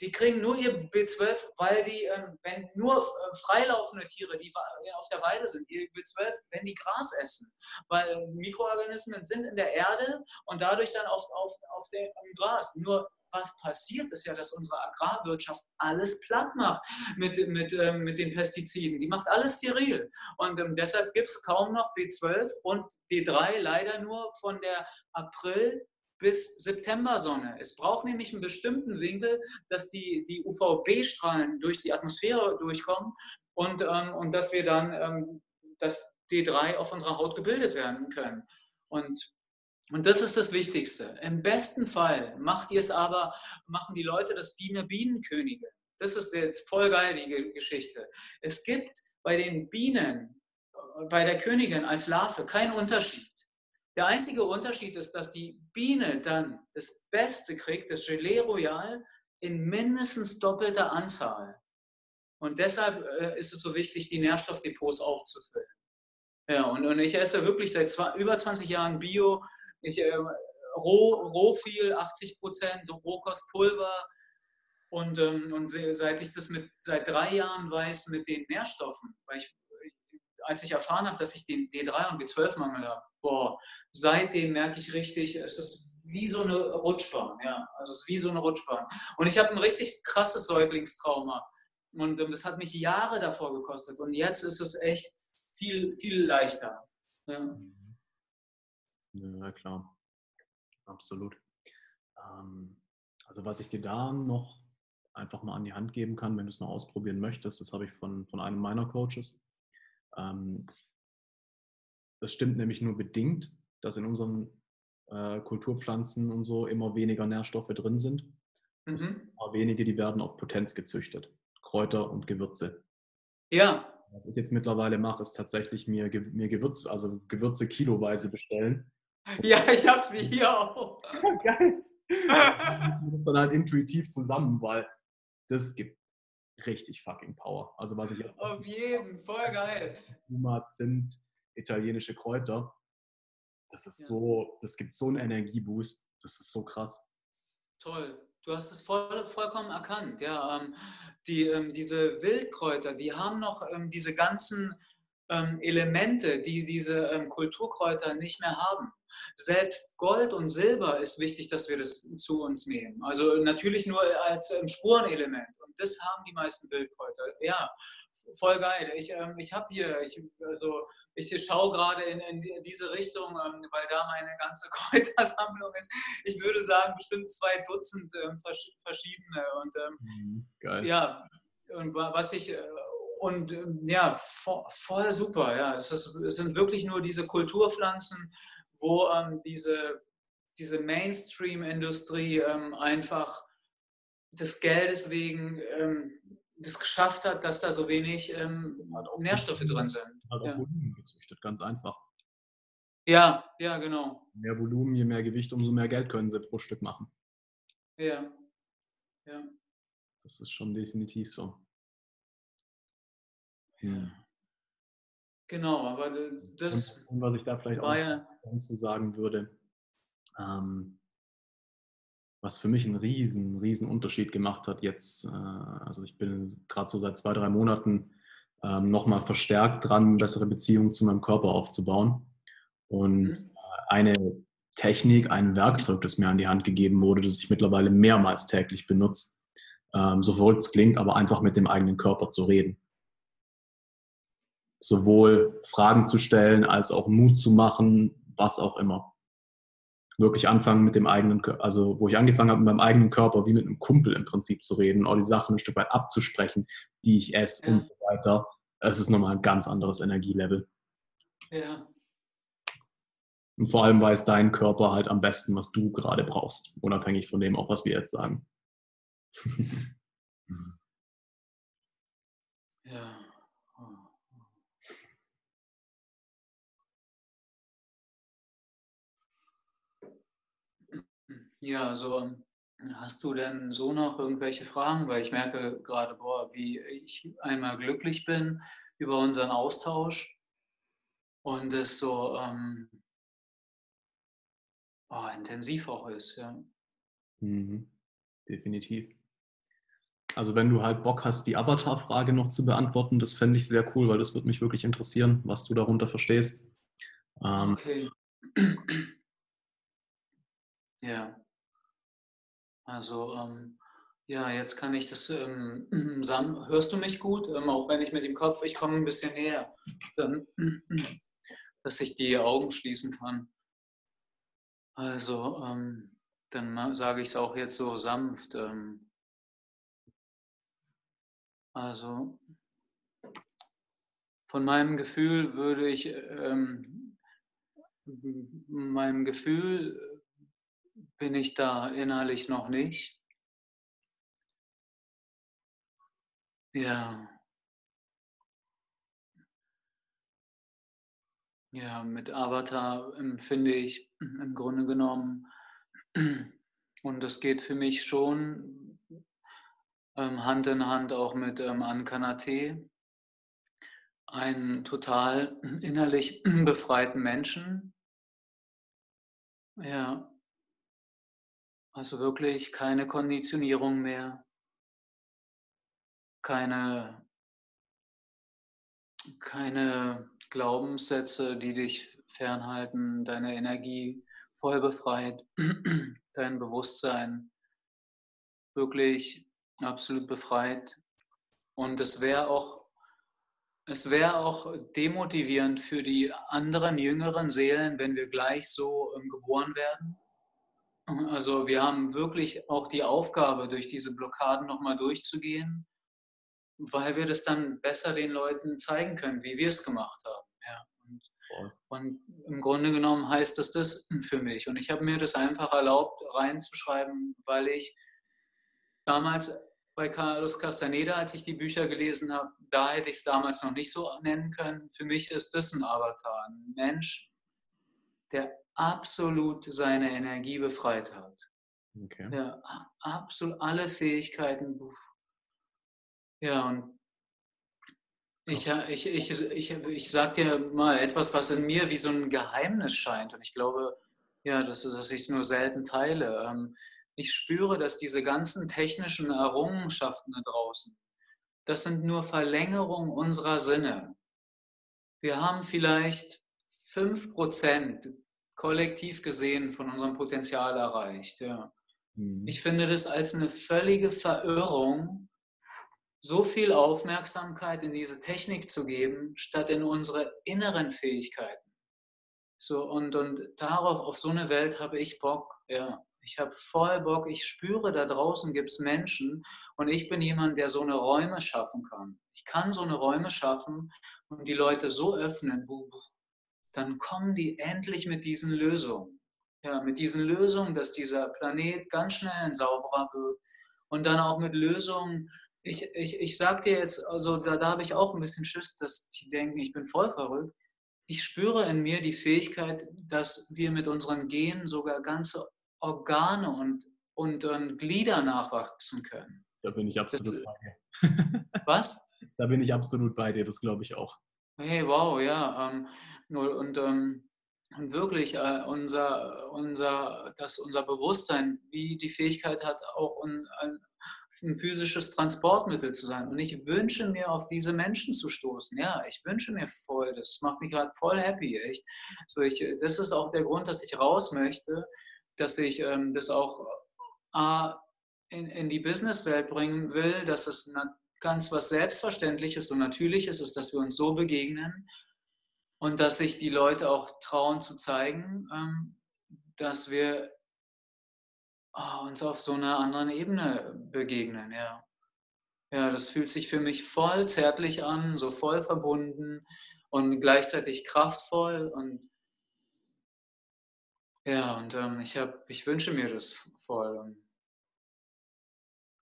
die kriegen nur ihr B12, weil die, wenn nur äh, freilaufende Tiere, die auf der Weide sind, ihr B12, wenn die Gras essen. Weil Mikroorganismen sind in der Erde und dadurch dann auf, auf, auf dem Gras. Nur was passiert, ist ja, dass unsere Agrarwirtschaft alles platt macht mit, mit, ähm, mit den Pestiziden. Die macht alles steril. Und ähm, deshalb gibt es kaum noch B12 und D3 leider nur von der April bis September-Sonne. Es braucht nämlich einen bestimmten Winkel, dass die, die UVB-Strahlen durch die Atmosphäre durchkommen und, ähm, und dass wir dann ähm, das D3 auf unserer Haut gebildet werden können. Und und das ist das Wichtigste. Im besten Fall macht ihr es aber, machen die Leute das wie eine Bienenkönigin. Das ist jetzt voll geil, die Geschichte. Es gibt bei den Bienen, bei der Königin als Larve keinen Unterschied. Der einzige Unterschied ist, dass die Biene dann das Beste kriegt, das Gelee Royal, in mindestens doppelter Anzahl. Und deshalb äh, ist es so wichtig, die Nährstoffdepots aufzufüllen. Ja, und, und ich esse wirklich seit zwei, über 20 Jahren Bio, ich, äh, roh, roh viel, 80 Prozent, Rohkostpulver. Und, ähm, und seit ich das mit, seit drei Jahren weiß mit den Nährstoffen, weil ich, als ich erfahren habe, dass ich den D3 und B12-Mangel habe, boah, seitdem merke ich richtig, es ist wie so eine Rutschbahn, ja, also es ist wie so eine Rutschbahn. Und ich habe ein richtig krasses Säuglingstrauma und ähm, das hat mich Jahre davor gekostet und jetzt ist es echt viel, viel leichter. Ja. Ja, klar. Absolut. Ähm, also was ich dir da noch einfach mal an die Hand geben kann, wenn du es mal ausprobieren möchtest, das habe ich von, von einem meiner Coaches. Ähm, das stimmt nämlich nur bedingt, dass in unseren äh, Kulturpflanzen und so immer weniger Nährstoffe drin sind. Mhm. Aber wenige, die werden auf Potenz gezüchtet. Kräuter und Gewürze. Ja. Was ich jetzt mittlerweile mache, ist tatsächlich mir, mir Gewürz, also Gewürze kiloweise bestellen ja, ich habe sie hier auch. *laughs* Geil. *laughs* das dann halt intuitiv zusammen, weil das gibt richtig fucking Power. Also was ich jetzt auf jeden, voll geil. Zimt, italienische Kräuter. Das ist ja. so, das gibt so einen Energieboost. Das ist so krass. Toll. Du hast es voll, vollkommen erkannt. Ja, ähm, die, ähm, diese Wildkräuter, die haben noch ähm, diese ganzen ähm, Elemente, die diese ähm, Kulturkräuter nicht mehr haben. Selbst Gold und Silber ist wichtig, dass wir das zu uns nehmen. Also natürlich nur als ähm, Spurenelement. Und das haben die meisten Wildkräuter. Ja, voll geil. Ich, ähm, ich habe hier, ich, also ich schaue gerade in, in, diese Richtung, ähm, weil da meine ganze *laughs* Kräutersammlung ist. Ich würde sagen, bestimmt zwei Dutzend ähm, verschiedene. Und ähm, mhm, ja, und was ich äh, und ja, voll super. Ja, es, ist, es sind wirklich nur diese Kulturpflanzen, wo ähm, diese, diese Mainstream-Industrie ähm, einfach des Geldes wegen ähm, das geschafft hat, dass da so wenig ähm, Nährstoffe drin sind. Hat ja. Volumen gezüchtet, ganz einfach. Ja, ja, genau. Mehr Volumen, je mehr Gewicht, umso mehr Geld können sie pro Stück machen. Ja, ja. Das ist schon definitiv so. Hm. Genau, aber das. Und, und, was ich da vielleicht auch ja, dazu sagen würde, ähm, was für mich einen riesen, riesen Unterschied gemacht hat jetzt, äh, also ich bin gerade so seit zwei, drei Monaten ähm, nochmal verstärkt dran, bessere Beziehungen zu meinem Körper aufzubauen. Und mhm. eine Technik, ein Werkzeug, das mir an die Hand gegeben wurde, das ich mittlerweile mehrmals täglich benutze, ähm, so verrückt es klingt, aber einfach mit dem eigenen Körper zu reden sowohl Fragen zu stellen als auch Mut zu machen, was auch immer. Wirklich anfangen mit dem eigenen, also wo ich angefangen habe, mit meinem eigenen Körper wie mit einem Kumpel im Prinzip zu reden, auch die Sachen ein Stück weit abzusprechen, die ich esse ja. und so weiter. es ist nochmal ein ganz anderes Energielevel. Ja. Und vor allem weiß dein Körper halt am besten, was du gerade brauchst, unabhängig von dem auch, was wir jetzt sagen. *laughs* Ja, also hast du denn so noch irgendwelche Fragen? Weil ich merke gerade, boah, wie ich einmal glücklich bin über unseren Austausch und es so ähm, oh, intensiv auch ist, ja. Mhm. Definitiv. Also wenn du halt Bock hast, die Avatar-Frage noch zu beantworten, das fände ich sehr cool, weil das würde mich wirklich interessieren, was du darunter verstehst. Ähm, okay. *clears throat* ja. Also, ähm, ja, jetzt kann ich das, ähm, *clears throat* hörst du mich gut? Ähm, auch wenn ich mit dem Kopf, ich komme ein bisschen näher, dann, *clears throat* dass ich die Augen schließen kann. Also, ähm, dann sage ich es auch jetzt so sanft. Ähm, also, von meinem Gefühl würde ich, ähm, meinem Gefühl bin ich da innerlich noch nicht. Ja. Ja, mit Avatar empfinde ich im Grunde genommen, und das geht für mich schon ähm, Hand in Hand auch mit ähm, Ankanate, einen total innerlich befreiten Menschen. Ja, also wirklich keine Konditionierung mehr, keine, keine Glaubenssätze, die dich fernhalten, deine Energie voll befreit, *clears throat* dein Bewusstsein wirklich absolut befreit. Und es wäre auch, es wäre auch demotivierend für die anderen jüngeren Seelen, wenn wir gleich so ähm, geboren werden also wir haben wirklich auch die Aufgabe, durch diese Blockaden nochmal durchzugehen, weil wir das dann besser den Leuten zeigen können, wie wir es gemacht haben. Ja. Und, und, im Grunde genommen heißt das das für mich. Und ich habe mir das einfach erlaubt, reinzuschreiben, weil ich damals bei Carlos Castaneda, als ich die Bücher gelesen habe, da hätte ich es damals noch nicht so nennen können. Für mich ist das ein Avatar, ein Mensch, der absolut seine Energie befreit hat. Okay. Ja, absolut alle Fähigkeiten. Ja, und ich, ich, ich, ich, ich sage dir mal etwas, was in mir wie so ein Geheimnis scheint. Und ich glaube, ja, das ist, dass ich es nur selten teile. Ähm, ich spüre, dass diese ganzen technischen Errungenschaften da draußen, das sind nur Verlängerungen unserer Sinne. Wir haben vielleicht 5% kollektiv gesehen von unserem Potenzial erreicht. Ja. Mhm. Ich finde das als eine völlige Verirrung, so viel Aufmerksamkeit in diese Technik zu geben, statt in unsere inneren Fähigkeiten. So, und, und darauf, auf so eine Welt habe ich Bock. Ja. Ich habe voll Bock. Ich spüre, da draußen gibt es Menschen und ich bin jemand, der so eine Räume schaffen kann. Ich kann so eine Räume schaffen und die Leute so öffnen, dann kommen die endlich mit diesen Lösungen. Ja, mit diesen Lösungen, dass dieser Planet ganz schnell ein sauberer wird und dann auch mit Lösungen. Ich, ich, ich sage dir jetzt, also da, da habe ich auch ein bisschen Schiss, dass die denken, ich bin voll verrückt. Ich spüre in mir die Fähigkeit, dass wir mit unseren Genen sogar ganze Organe und, und, und Glieder nachwachsen können. Da bin ich absolut das, bei dir. Was? *laughs* Da bin ich absolut bei dir, das glaube ich auch. Hey, wow, ja. Ähm, und, ähm, und wirklich äh, unser, unser, dass unser Bewusstsein wie die Fähigkeit hat, auch ein, ein physisches Transportmittel zu sein. Und ich wünsche mir, auf diese Menschen zu stoßen. Ja, ich wünsche mir voll, das macht mich gerade voll happy, echt. So ich, das ist auch der Grund, dass ich raus möchte, dass ich ähm, das auch äh, in, in die Businesswelt bringen will, dass es ganz was Selbstverständliches und Natürliches ist, dass wir uns so begegnen und dass sich die Leute auch trauen zu zeigen, ähm, dass wir oh, uns auf so einer anderen Ebene begegnen, ja. Ja, das fühlt sich für mich voll zärtlich an, so voll verbunden und gleichzeitig kraftvoll und ja, und ähm, ich, hab, ich wünsche mir das voll.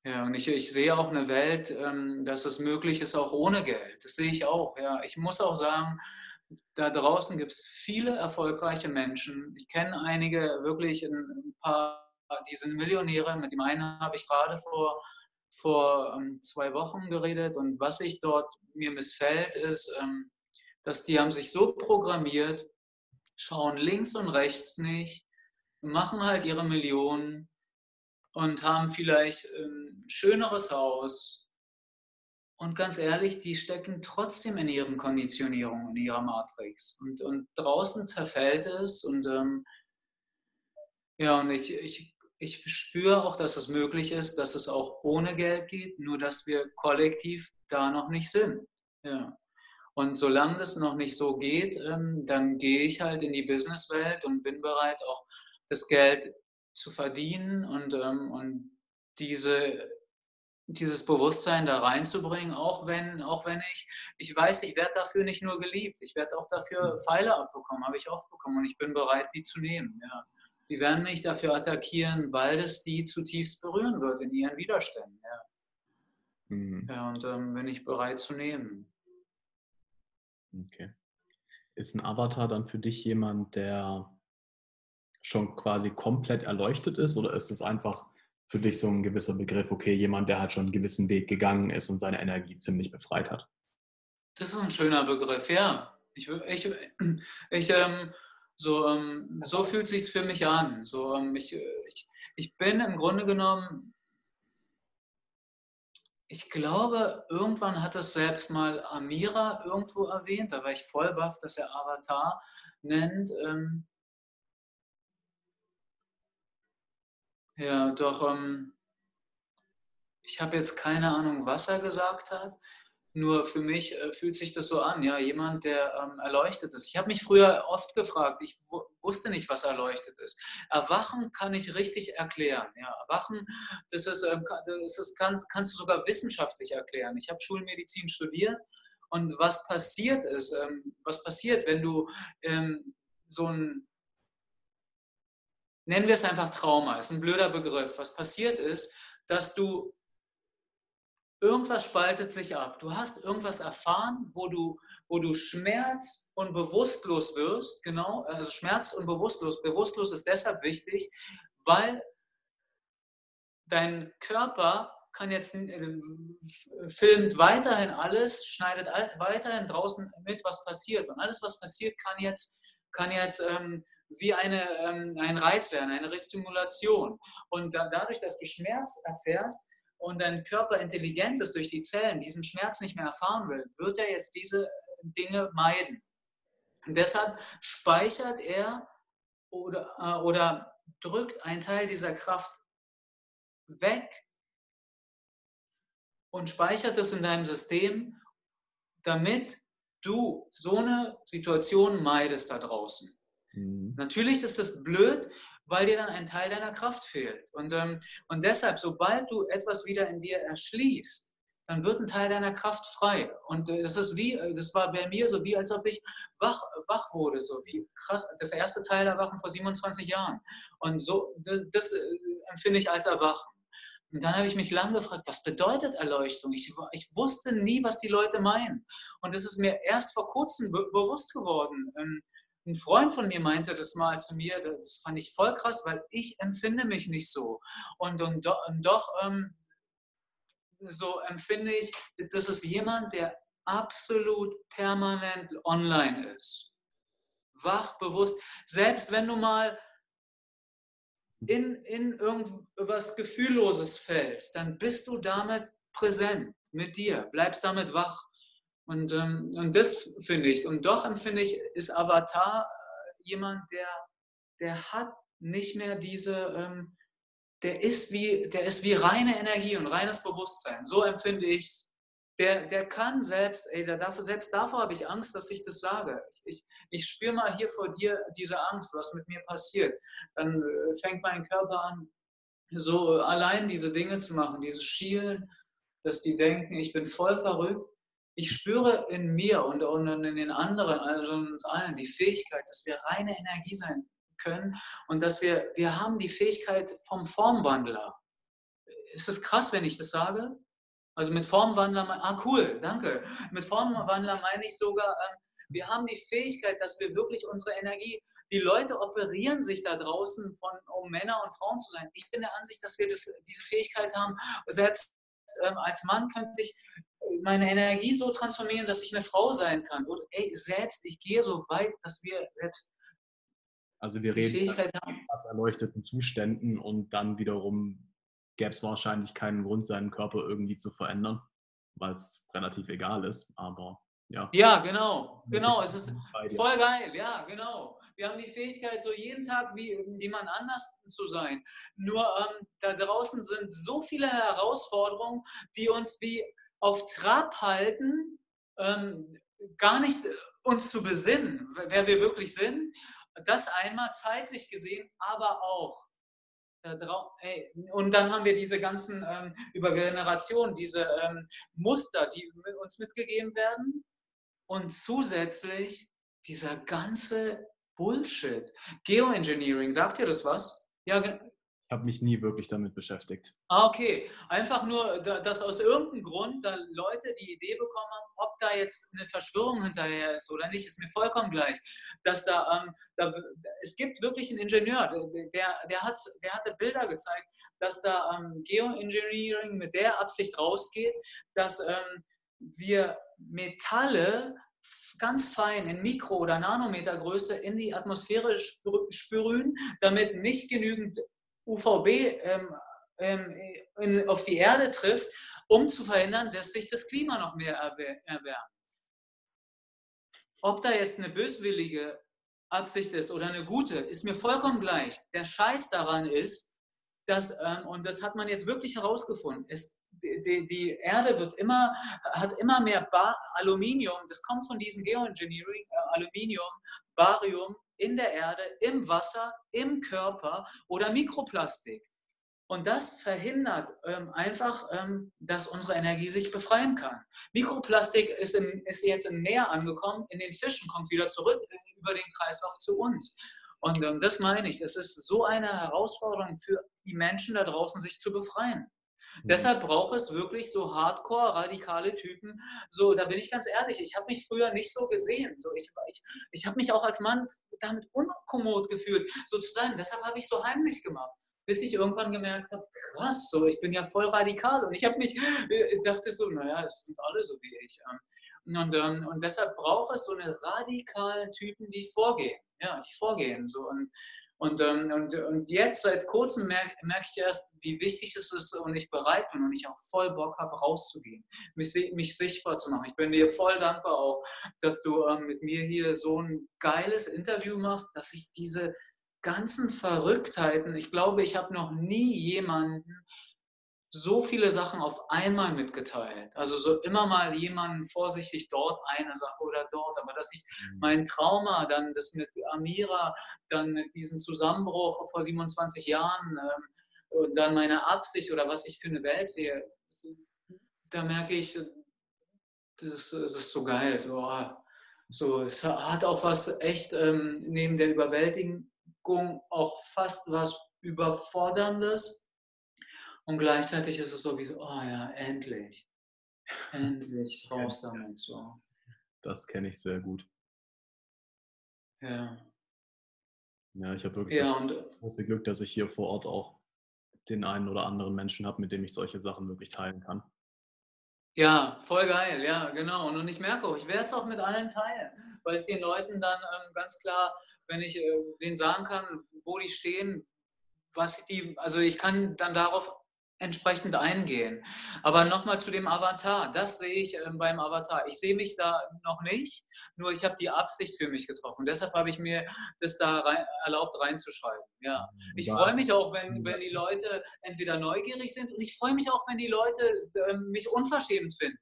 Ja, und ich, ich sehe auch eine Welt, ähm, dass es möglich ist, auch ohne Geld. Das sehe ich auch. Ja. Ich muss auch sagen, da draußen gibt es viele erfolgreiche Menschen. Ich kenne einige, wirklich ein paar, die sind Millionäre. Mit dem einen habe ich gerade vor, vor ähm, zwei Wochen geredet. Und was ich dort mir missfällt, ist, ähm, dass die haben sich so programmiert, schauen links und rechts nicht, machen halt ihre Millionen und haben vielleicht ein schöneres Haus. Und ganz ehrlich, die stecken trotzdem in ihren Konditionierungen, in ihrer Matrix. Und, und draußen zerfällt es. Und ähm, ja, und ich, ich, ich spüre auch, dass es möglich ist, dass es auch ohne Geld geht, nur dass wir kollektiv da noch nicht sind. Ja. Und solange das noch nicht so geht, ähm, dann gehe ich halt in die Businesswelt und bin bereit, auch das Geld zu verdienen und, ähm, und diese, dieses Bewusstsein da reinzubringen, auch wenn, auch wenn ich, ich weiß, ich werde dafür nicht nur geliebt, ich werde auch dafür mhm. Pfeile abbekommen, habe ich oft bekommen und ich bin bereit, die zu nehmen. Ja. Die werden mich dafür attackieren, weil es die zutiefst berühren wird in ihren Widerständen. Ja, mhm. ja und ähm, bin ich bereit zu nehmen. Okay. Ist ein Avatar dann für dich jemand, der schon quasi komplett erleuchtet ist oder ist es einfach für dich so ein gewisser Begriff, okay, jemand, der halt schon einen gewissen Weg gegangen ist und seine Energie ziemlich befreit hat? Das ist ein schöner Begriff, ja. Ich, ich, *clears throat* ich ähm, so, ähm, so fühlt es sich für mich an. So, ähm, ich, ich, ich bin im Grunde genommen ich glaube, irgendwann hat es selbst mal Amira irgendwo erwähnt, da war ich voll baff, dass er Avatar nennt. Ähm ja, doch ähm ich habe jetzt keine Ahnung, was er gesagt hat. Nur für mich äh, fühlt sich das so an, ja, jemand, der ähm, erleuchtet ist. Ich habe mich früher oft gefragt, ich wusste nicht, was erleuchtet ist. Erwachen kann ich richtig erklären. Ja, Erwachen, das ist, ähm, das ist kannst, kannst du sogar wissenschaftlich erklären. Ich habe Schulmedizin studiert und was passiert ist, ähm, was passiert, wenn du ähm, so ein nennen wir es einfach Trauma, ist ein blöder Begriff. Was passiert ist, dass du irgendwas spaltet sich ab. Du hast irgendwas erfahren, wo du, wo du Schmerz und bewusstlos wirst. Genau, also Schmerz und bewusstlos. Bewusstlos ist deshalb wichtig, weil dein Körper kann jetzt äh, filmt weiterhin alles, schneidet weiterhin draußen mit, was passiert. Und alles, was passiert, kann jetzt, kann jetzt ähm, wie eine, ähm, ein Reiz werden, eine Restimulation. Und da, dadurch, dass du Schmerz erfährst, und dein Körper intelligent ist durch die Zellen, diesen Schmerz nicht mehr erfahren will, wird er jetzt diese Dinge meiden. Und deshalb speichert er oder, äh, oder drückt einen Teil dieser Kraft weg und speichert es in deinem System, damit du so eine Situation meidest da draußen. Mhm. Natürlich ist das blöd, weil dir dann ein Teil deiner Kraft fehlt. Und, ähm, und deshalb, sobald du etwas wieder in dir erschließt, dann wird ein Teil deiner Kraft frei. Und das ist wie, das war bei mir so wie, als ob ich wach, wach wurde, so wie krass, das erste Teil Erwachen vor 27 Jahren. Und so, das äh, empfinde ich als Erwachen. Und dann habe ich mich lange gefragt, was bedeutet Erleuchtung? Ich, ich wusste nie, was die Leute meinen. Und das ist mir erst vor kurzem be bewusst geworden. Ähm, ein Freund von mir meinte das mal zu mir, das fand ich voll krass, weil ich empfinde mich nicht so. Und, und, und doch ähm, so empfinde ich, das ist jemand, der absolut permanent online ist. Wach, bewusst. Selbst wenn du mal in, in irgendwas Gefühlloses fällst, dann bist du damit präsent mit dir, bleibst damit wach. Und, ähm, und das finde ich. Und doch empfinde ich, ist Avatar äh, jemand, der, der hat nicht mehr diese, ähm, der, ist wie, der ist wie reine Energie und reines Bewusstsein. So empfinde ich es. Der, der kann selbst, ey, der darf, selbst davor habe ich Angst, dass ich das sage. Ich, ich spüre mal hier vor dir diese Angst, was mit mir passiert. Dann äh, fängt mein Körper an, so allein diese Dinge zu machen, dieses Schielen dass die denken, ich bin voll verrückt. Ich spüre in mir und, und in den anderen, also in uns allen, die Fähigkeit, dass wir reine Energie sein können und dass wir, wir haben die Fähigkeit vom Formwandler. Ist es krass, wenn ich das sage? Also mit Formwandler, ah cool, danke. Mit Formwandler meine ich sogar, ähm, wir haben die Fähigkeit, dass wir wirklich unsere Energie, die Leute operieren sich da draußen, von, um Männer und Frauen zu sein. Ich bin der Ansicht, dass wir das, diese Fähigkeit haben. Selbst ähm, als Mann könnte ich meine Energie so transformieren, dass ich eine Frau sein kann. Und ey, selbst, ich gehe so weit, dass wir selbst also wir reden von aus erleuchteten Zuständen und dann wiederum gäbe es wahrscheinlich keinen Grund, seinen Körper irgendwie zu verändern, weil es relativ egal ist. Aber ja. Ja, genau, genau. Es ist voll geil, ja, genau. Wir haben die Fähigkeit, so jeden Tag wie jemand anders zu sein. Nur ähm, da draußen sind so viele Herausforderungen, die uns wie auf Trab halten, ähm, gar nicht uns zu besinnen, wer wir wirklich sind. Das einmal zeitlich gesehen, aber auch Ey, und dann haben wir diese ganzen ähm, über Generationen, diese ähm, Muster, die uns mitgegeben werden. Und zusätzlich dieser ganze Bullshit. Geoengineering, sagt ihr das was? Ja, habe mich nie wirklich damit beschäftigt. Ah, okay. Einfach nur, dass aus irgendeinem Grund da Leute die Idee bekommen haben, ob da jetzt eine Verschwörung hinterher ist oder nicht, ist mir vollkommen gleich. Dass da, ähm, da es gibt wirklich einen Ingenieur, der, der, hat, der hatte Bilder gezeigt, dass da ähm, Geoengineering mit der Absicht rausgeht, dass ähm, wir Metalle ganz fein in Mikro- oder Nanometergröße in die Atmosphäre sprühen, damit nicht genügend UVB ähm, ähm, in, auf die Erde trifft, um zu verhindern, dass sich das Klima noch mehr erwärmt. Ob da jetzt eine böswillige Absicht ist oder eine gute, ist mir vollkommen gleich. Der Scheiß daran ist, dass, ähm, und das hat man jetzt wirklich herausgefunden, es, die, die, Erde wird immer, hat immer mehr Bar Aluminium, das kommt von diesem Geoengineering, äh, Aluminium, Barium in der Erde, im Wasser, im Körper oder Mikroplastik. Und das verhindert ähm, einfach, ähm, dass unsere Energie sich befreien kann. Mikroplastik ist, im, ist jetzt im Meer angekommen, in den Fischen kommt wieder zurück äh, über den Kreislauf zu uns. Und ähm, das meine ich, es ist so eine Herausforderung für die Menschen da draußen, sich zu befreien. Mhm. Deshalb braucht es wirklich so hardcore, radikale Typen. So, da bin ich ganz ehrlich, ich habe mich früher nicht so gesehen. So, ich ich, ich habe mich auch als Mann damit unkommod gefühlt, so zu sein. Deshalb habe ich so heimlich gemacht. Bis ich irgendwann gemerkt habe, krass, so, ich bin ja voll radikal. Und ich habe mich, äh, ich dachte so, naja, es sind alle so wie ich. Ähm. Und, ähm, und deshalb braucht es so eine radikalen Typen, die vorgehen. Ja, die vorgehen. So. Und, und, ähm, und, und jetzt seit kurzem merke merk ich erst, wie wichtig es ist und ich bereit bin und ich auch voll Bock habe, rauszugehen, mich, mich sichtbar zu machen. Ich bin dir voll dankbar auch, dass du ähm, mit mir hier so ein geiles Interview machst, dass ich diese ganzen Verrücktheiten, ich glaube, ich habe noch nie jemanden so viele Sachen auf einmal mitgeteilt. Also so immer mal jemanden vorsichtig dort eine Sache oder dort, aber dass ich mhm. mein Trauma, dann das mit Amira, dann mit diesem Zusammenbruch vor 27 Jahren ähm, und dann meine Absicht oder was ich für eine Welt sehe, da merke ich, das, das ist so geil. So, ah, so, es hat auch was echt ähm, neben der Überwältigung auch fast was Überforderndes und gleichzeitig ist es sowieso, oh ja, endlich. Endlich *laughs* raus damit so. Das kenne ich sehr gut. Ja. Ja, ich habe wirklich ja, das äh große Glück, dass ich hier vor Ort auch den einen oder anderen Menschen habe, mit dem ich solche Sachen wirklich teilen kann. Ja, voll geil, ja, genau. Und ich merke auch, ich werde es auch mit allen teilen, weil ich den Leuten dann ähm, ganz klar, wenn ich äh, denen sagen kann, wo die stehen, was die, also ich kann dann darauf entsprechend eingehen. Aber nochmal zu dem Avatar. Das sehe ich ähm, beim Avatar. Ich sehe mich da noch nicht, nur ich habe die Absicht für mich getroffen. Deshalb habe ich mir das da rein, erlaubt reinzuschreiben. Ja. Ich ja. freue mich auch, wenn, wenn die Leute entweder neugierig sind und ich freue mich auch, wenn die Leute äh, mich unverschämt finden.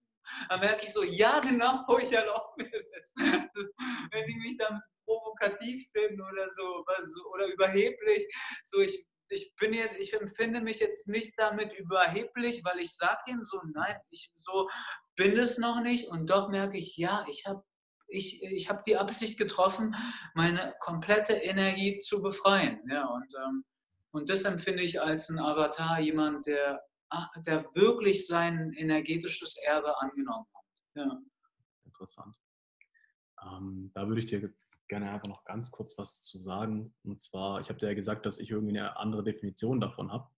Dann merke ich so, ja genau, ich erlaube mir das. *laughs* wenn die mich damit provokativ finden oder so, oder überheblich, so ich ich bin jetzt, ich empfinde mich jetzt nicht damit überheblich, weil ich sage ihnen so, nein, ich so bin es noch nicht und doch merke ich, ja, ich habe ich, ich hab die Absicht getroffen, meine komplette Energie zu befreien. Ja, und, ähm, und das empfinde ich als ein Avatar, jemand, der, ah, der wirklich sein energetisches Erbe angenommen hat. Ja. Interessant. Ähm, da würde ich dir gerne einfach noch ganz kurz was zu sagen. Und zwar, ich habe dir ja gesagt, dass ich irgendwie eine andere Definition davon habe.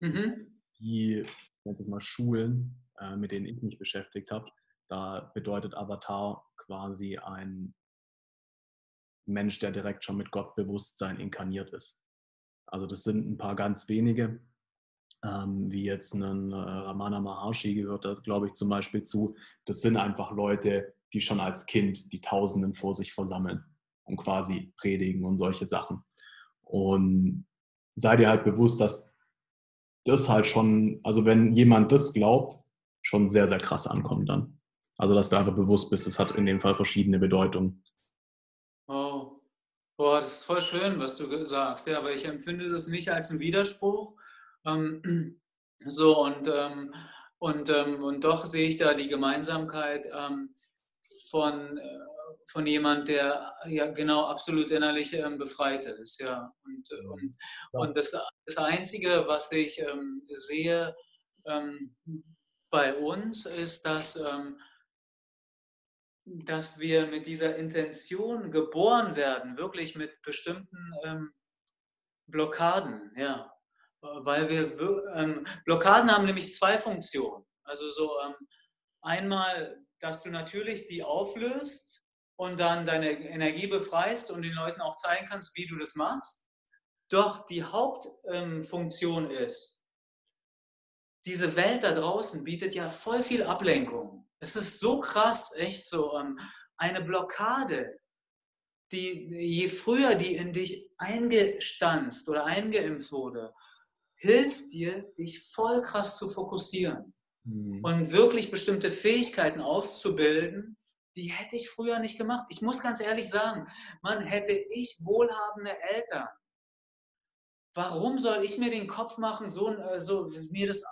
Mhm. Die, es mal Schulen, äh, mit denen ich mich beschäftigt habe. Da bedeutet Avatar quasi ein Mensch, der direkt schon mit Gottbewusstsein inkarniert ist. Also das sind ein paar ganz wenige, ähm, wie jetzt ein äh, Ramana Maharshi gehört da, glaube ich, zum Beispiel zu. Das sind einfach Leute, die schon als Kind die Tausenden vor sich versammeln und quasi predigen und solche Sachen. Und sei dir halt bewusst, dass das halt schon, also wenn jemand das glaubt, schon sehr, sehr krass ankommt dann. Also dass du einfach bewusst bist, es hat in dem Fall verschiedene Bedeutungen. Oh. Boah, das ist voll schön, was du sagst, ja, aber ich empfinde das nicht als einen Widerspruch. Ähm, *clears throat* so und, ähm, und, ähm, und doch sehe ich da die Gemeinsamkeit ähm, von, äh, von jemand, der ja genau absolut innerlich ähm, befreit ist. Ja. Und, äh, und, ja. und das, das Einzige, was ich ähm, sehe ähm, bei uns, ist, dass, ähm, dass wir mit dieser Intention geboren werden, wirklich mit bestimmten ähm, Blockaden. Ja. Weil wir ähm, Blockaden haben nämlich zwei Funktionen. Also so einmal, dass du natürlich die auflöst und dann deine Energie befreist und den Leuten auch zeigen kannst, wie du das machst. Doch die Hauptfunktion ähm, ist, diese Welt da draußen bietet ja voll viel Ablenkung. Es ist so krass, echt so ähm, eine Blockade, die je früher die in dich eingestanzt oder eingeimpft wurde, hilft dir, dich voll krass zu fokussieren mhm. und wirklich bestimmte Fähigkeiten auszubilden, die hätte ich früher nicht gemacht. Ich muss ganz ehrlich sagen, man hätte ich wohlhabende Eltern. Warum soll ich mir den Kopf machen, so, äh, so mir das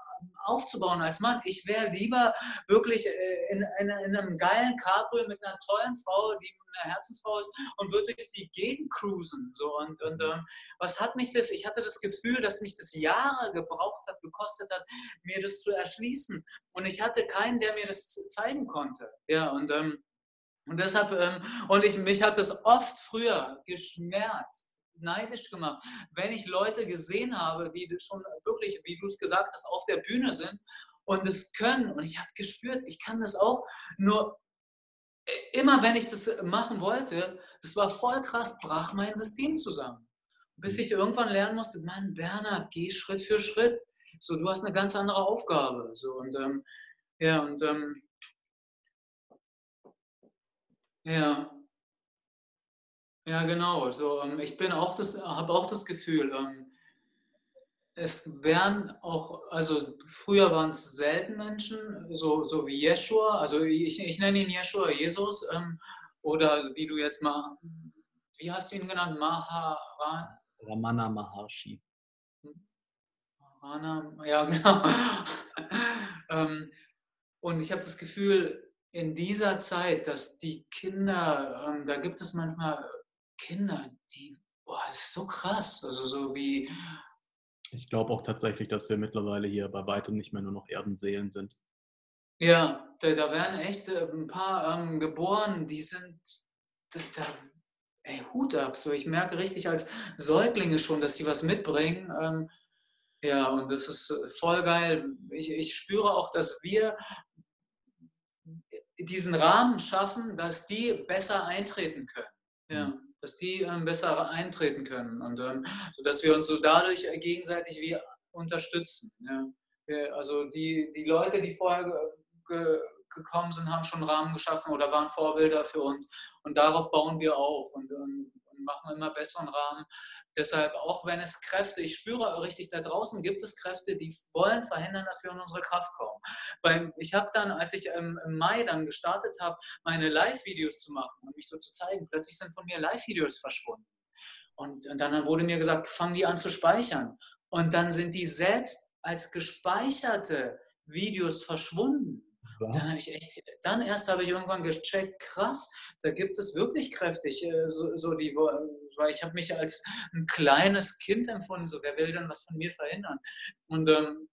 aufzubauen als Mann? Ich wäre lieber wirklich äh, in, in, in, einem geilen Cabrio mit einer tollen Frau, die eine Herzensfrau ist, und würde durch die Gegend cruisen. So. Und, und ähm, was hat mich das? Ich hatte das Gefühl, dass mich das Jahre gebraucht hat, gekostet hat, mir das zu erschließen. Und ich hatte keinen, der mir das zeigen konnte. Ja, und ähm, und deshalb, ähm, und ich, mich hat das oft früher geschmerzt, neidisch gemacht, wenn ich Leute gesehen habe, die schon wirklich, wie du es gesagt hast, auf der Bühne sind und es können. Und ich habe gespürt, ich kann das auch. Nur äh, immer, wenn ich das machen wollte, das war voll krass, brach mein System zusammen. Bis ich irgendwann lernen musste, Mann, Bernhard, geh Schritt für Schritt. So, du hast eine ganz andere Aufgabe. So, und ähm, ja, und ähm, ja. Ja, genau. So, ähm, ich bin auch das, habe auch das Gefühl, ähm, es werden auch, also früher waren es selten Menschen, so, so wie Jeshua, also ich, ich nenne ihn Jeshua, Jesus, ähm, oder wie du jetzt mal, wie hast du ihn genannt? Maharan? Ramana Maharshi. Ramana, ja, *laughs* genau. und ich habe das Gefühl, in dieser Zeit, dass die Kinder, ähm, da gibt es manchmal Kinder, die, boah, das ist so krass, also so wie... Ich glaube auch tatsächlich, dass wir mittlerweile hier bei weitem nicht mehr nur noch Erdenseelen sind. Ja, da, da werden echt äh, ein paar ähm, geboren, die sind, da, da, ey, Hut ab. So, ich merke richtig als Säuglinge schon, dass sie was mitbringen. Ähm, ja, und das ist voll geil. Ich, ich spüre auch, dass wir diesen Rahmen schaffen, dass die besser eintreten können. Ja, mhm. dass die ähm, besser eintreten können und ähm, sodass wir uns so dadurch äh, gegenseitig wie unterstützen. Ja. Also die, die Leute, die vorher ge, ge, gekommen sind, haben schon Rahmen geschaffen oder waren Vorbilder für uns und darauf bauen wir auf und, und machen immer besseren Rahmen, Deshalb, auch wenn es Kräfte, ich spüre richtig, da draußen gibt es Kräfte, die wollen verhindern, dass wir in unsere Kraft kommen. Weil ich habe dann, als ich im, Mai dann gestartet habe, meine Live-Videos zu machen und mich so zu zeigen, plötzlich sind von mir Live-Videos verschwunden. Und, und dann wurde mir gesagt, fangen die an zu speichern. Und dann sind die selbst als gespeicherte Videos verschwunden. Dann echt, dann erst habe ich irgendwann gecheckt, krass, da gibt es wirklich kräftig, äh, so, so die, weil ich habe mich als ein kleines Kind empfunden, so wer will denn was von mir verhindern? Und, ähm,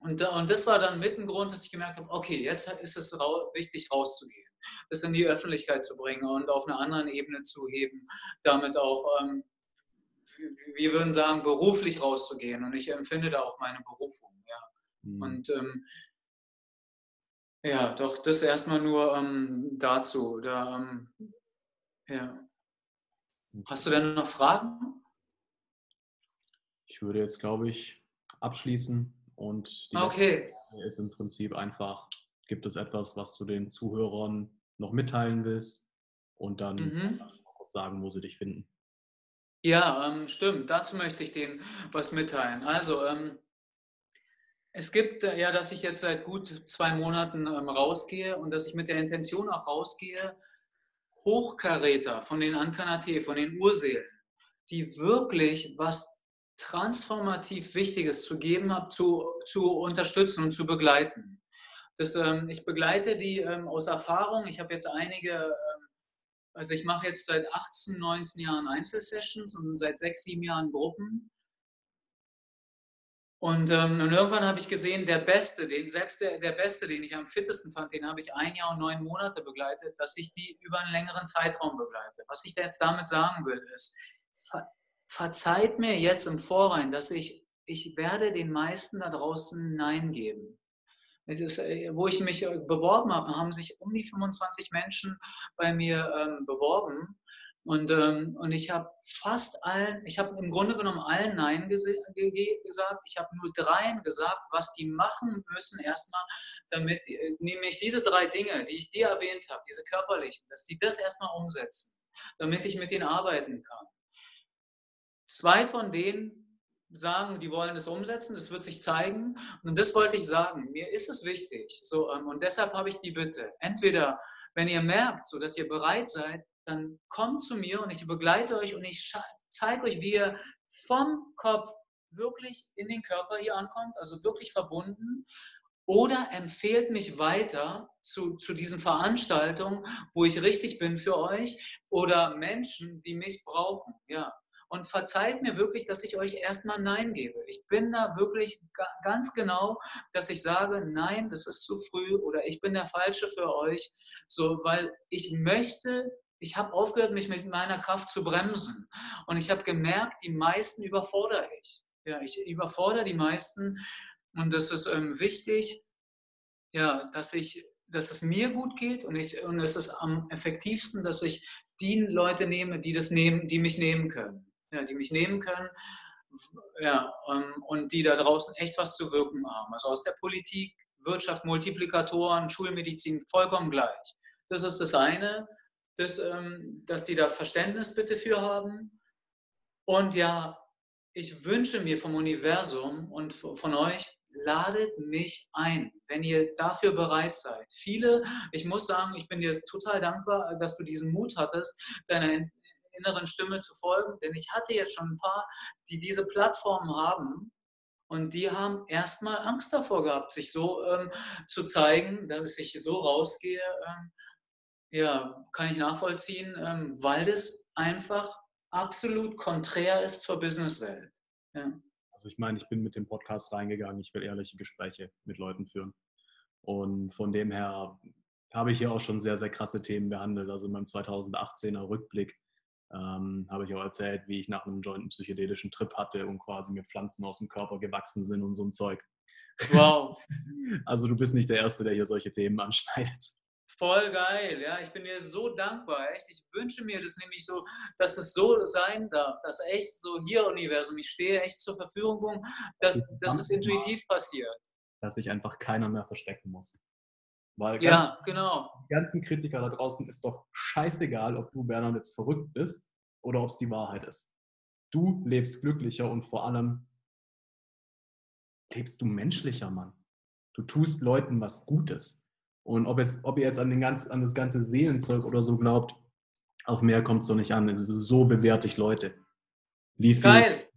und, und das war dann mit ein Grund, dass ich gemerkt habe, okay, jetzt ist es wichtig rauszugehen, das in die Öffentlichkeit zu bringen und auf einer anderen Ebene zu heben, damit auch ähm, wir würden sagen, beruflich rauszugehen. Und ich empfinde da auch meine Berufung. Ja. Mhm. Und ähm, ja, doch, das erstmal nur ähm, dazu. Da, ähm, ja. Hast du denn noch Fragen? Ich würde jetzt, glaube ich, abschließen und die okay. Frage ist im Prinzip einfach, gibt es etwas, was du den Zuhörern noch mitteilen willst? Und dann mhm. kurz sagen, wo sie dich finden. Ja, ähm, stimmt. Dazu möchte ich denen was mitteilen. Also, ähm, es gibt äh, ja, dass ich jetzt seit gut zwei Monaten ähm, rausgehe und dass ich mit der Intention auch rausgehe, Hochkaräter von den Ankanate, von den Urseelen, die wirklich was transformativ Wichtiges zu geben haben, zu, zu unterstützen und zu begleiten. Das, ähm, ich begleite die ähm, aus Erfahrung. Ich habe jetzt einige ähm, also ich mache jetzt seit 18, 19 Jahren Einzelsessions und seit sechs, sieben Jahren Gruppen. Und, ähm, und irgendwann habe ich gesehen, der Beste, den, selbst der, der Beste, den ich am fittesten fand, den habe ich ein Jahr und neun Monate begleitet, dass ich die über einen längeren Zeitraum begleite. Was ich da jetzt damit sagen will, ist, ver, verzeiht mir jetzt im Vorrein, dass ich, ich werde den meisten da draußen Nein geben. Ist, äh, wo ich mich äh, beworben habe, haben sich um die 25 Menschen bei mir ähm, beworben. Und, ähm, und ich habe fast allen, ich habe im Grunde genommen allen Nein gesagt. Ich habe nur dreien gesagt, was die machen müssen erstmal, damit, äh, nämlich diese drei Dinge, die ich dir erwähnt habe, diese körperlichen, dass die das erstmal umsetzen, damit ich mit denen arbeiten kann. Zwei von denen sagen, die wollen es umsetzen, das wird sich zeigen. Und das wollte ich sagen. Mir ist es wichtig. So, ähm, und deshalb habe ich die Bitte. Entweder, wenn ihr merkt, so dass ihr bereit seid, dann kommt zu mir und ich begleite euch und ich zeige euch, wie ihr vom Kopf wirklich in den Körper hier ankommt, also wirklich verbunden. Oder empfehlt mich weiter zu, zu diesen Veranstaltungen, wo ich richtig bin für euch oder Menschen, die mich brauchen. Ja, und verzeiht mir wirklich, dass ich euch erstmal Nein gebe. Ich bin da wirklich ganz genau, dass ich sage, nein, das ist zu früh oder ich bin der Falsche für euch, so, weil ich möchte, ich habe aufgehört, mich mit meiner Kraft zu bremsen und ich habe gemerkt, die meisten überfordere ich. Ja, ich überfordere die meisten und das ist ähm, wichtig, ja, dass ich dass es mir gut geht und, ich, und es ist am effektivsten, dass ich die Leute nehme, die das nehmen, die mich nehmen können ja, die mich nehmen können ja, ähm, und die da draußen echt was zu wirken haben. Also aus der Politik, Wirtschaft, Multiplikatoren, Schulmedizin, vollkommen gleich. Das ist das eine, dass, ähm, dass die da Verständnis bitte für haben. Und ja, ich wünsche mir vom Universum und von euch, ladet mich ein, wenn ihr dafür bereit seid. Viele, ich muss sagen, ich bin dir total dankbar, dass du diesen Mut hattest, deiner inneren Stimme zu folgen. Denn ich hatte jetzt schon ein paar, die diese Plattformen haben und die haben erstmal Angst davor gehabt, sich so ähm, zu zeigen, dass ich so rausgehe. Ähm, ja, kann ich nachvollziehen, ähm, weil das einfach absolut konträr ist zur Businesswelt. Ja. Also ich meine, ich bin mit dem Podcast reingegangen, ich will ehrliche Gespräche mit Leuten führen. Und von dem her habe ich hier auch schon sehr, sehr krasse Themen behandelt. Also in meinem 2018er Rückblick ähm, habe ich auch erzählt, wie ich nach einem jointen psychedelischen Trip hatte und quasi mir Pflanzen aus dem Körper gewachsen sind und so ein Zeug. Wow. *laughs* Also du bist nicht der Erste, der hier solche Themen anschneidet. Voll geil, ja. Ich bin dir so dankbar. Echt, ich wünsche mir das nämlich so, dass es so sein darf, dass echt so hier Universum, ich stehe echt zur Verfügung, dass, dass es intuitiv passiert. Dass sich einfach keiner mehr verstecken muss. Weil ja, genau. Die ganzen Kritiker da draußen ist doch scheißegal, ob du, Bernhard, jetzt verrückt bist oder ob es die Wahrheit ist. Du lebst glücklicher und vor allem lebst du menschlicher, Mann. Du tust Leuten was Gutes. Und ob, es, ob ihr jetzt an, den ganz, an das ganze Seelenzeug oder so glaubt, auf mehr kommt es doch nicht an. Also so bewerte ich Leute. Wie viel, Geil.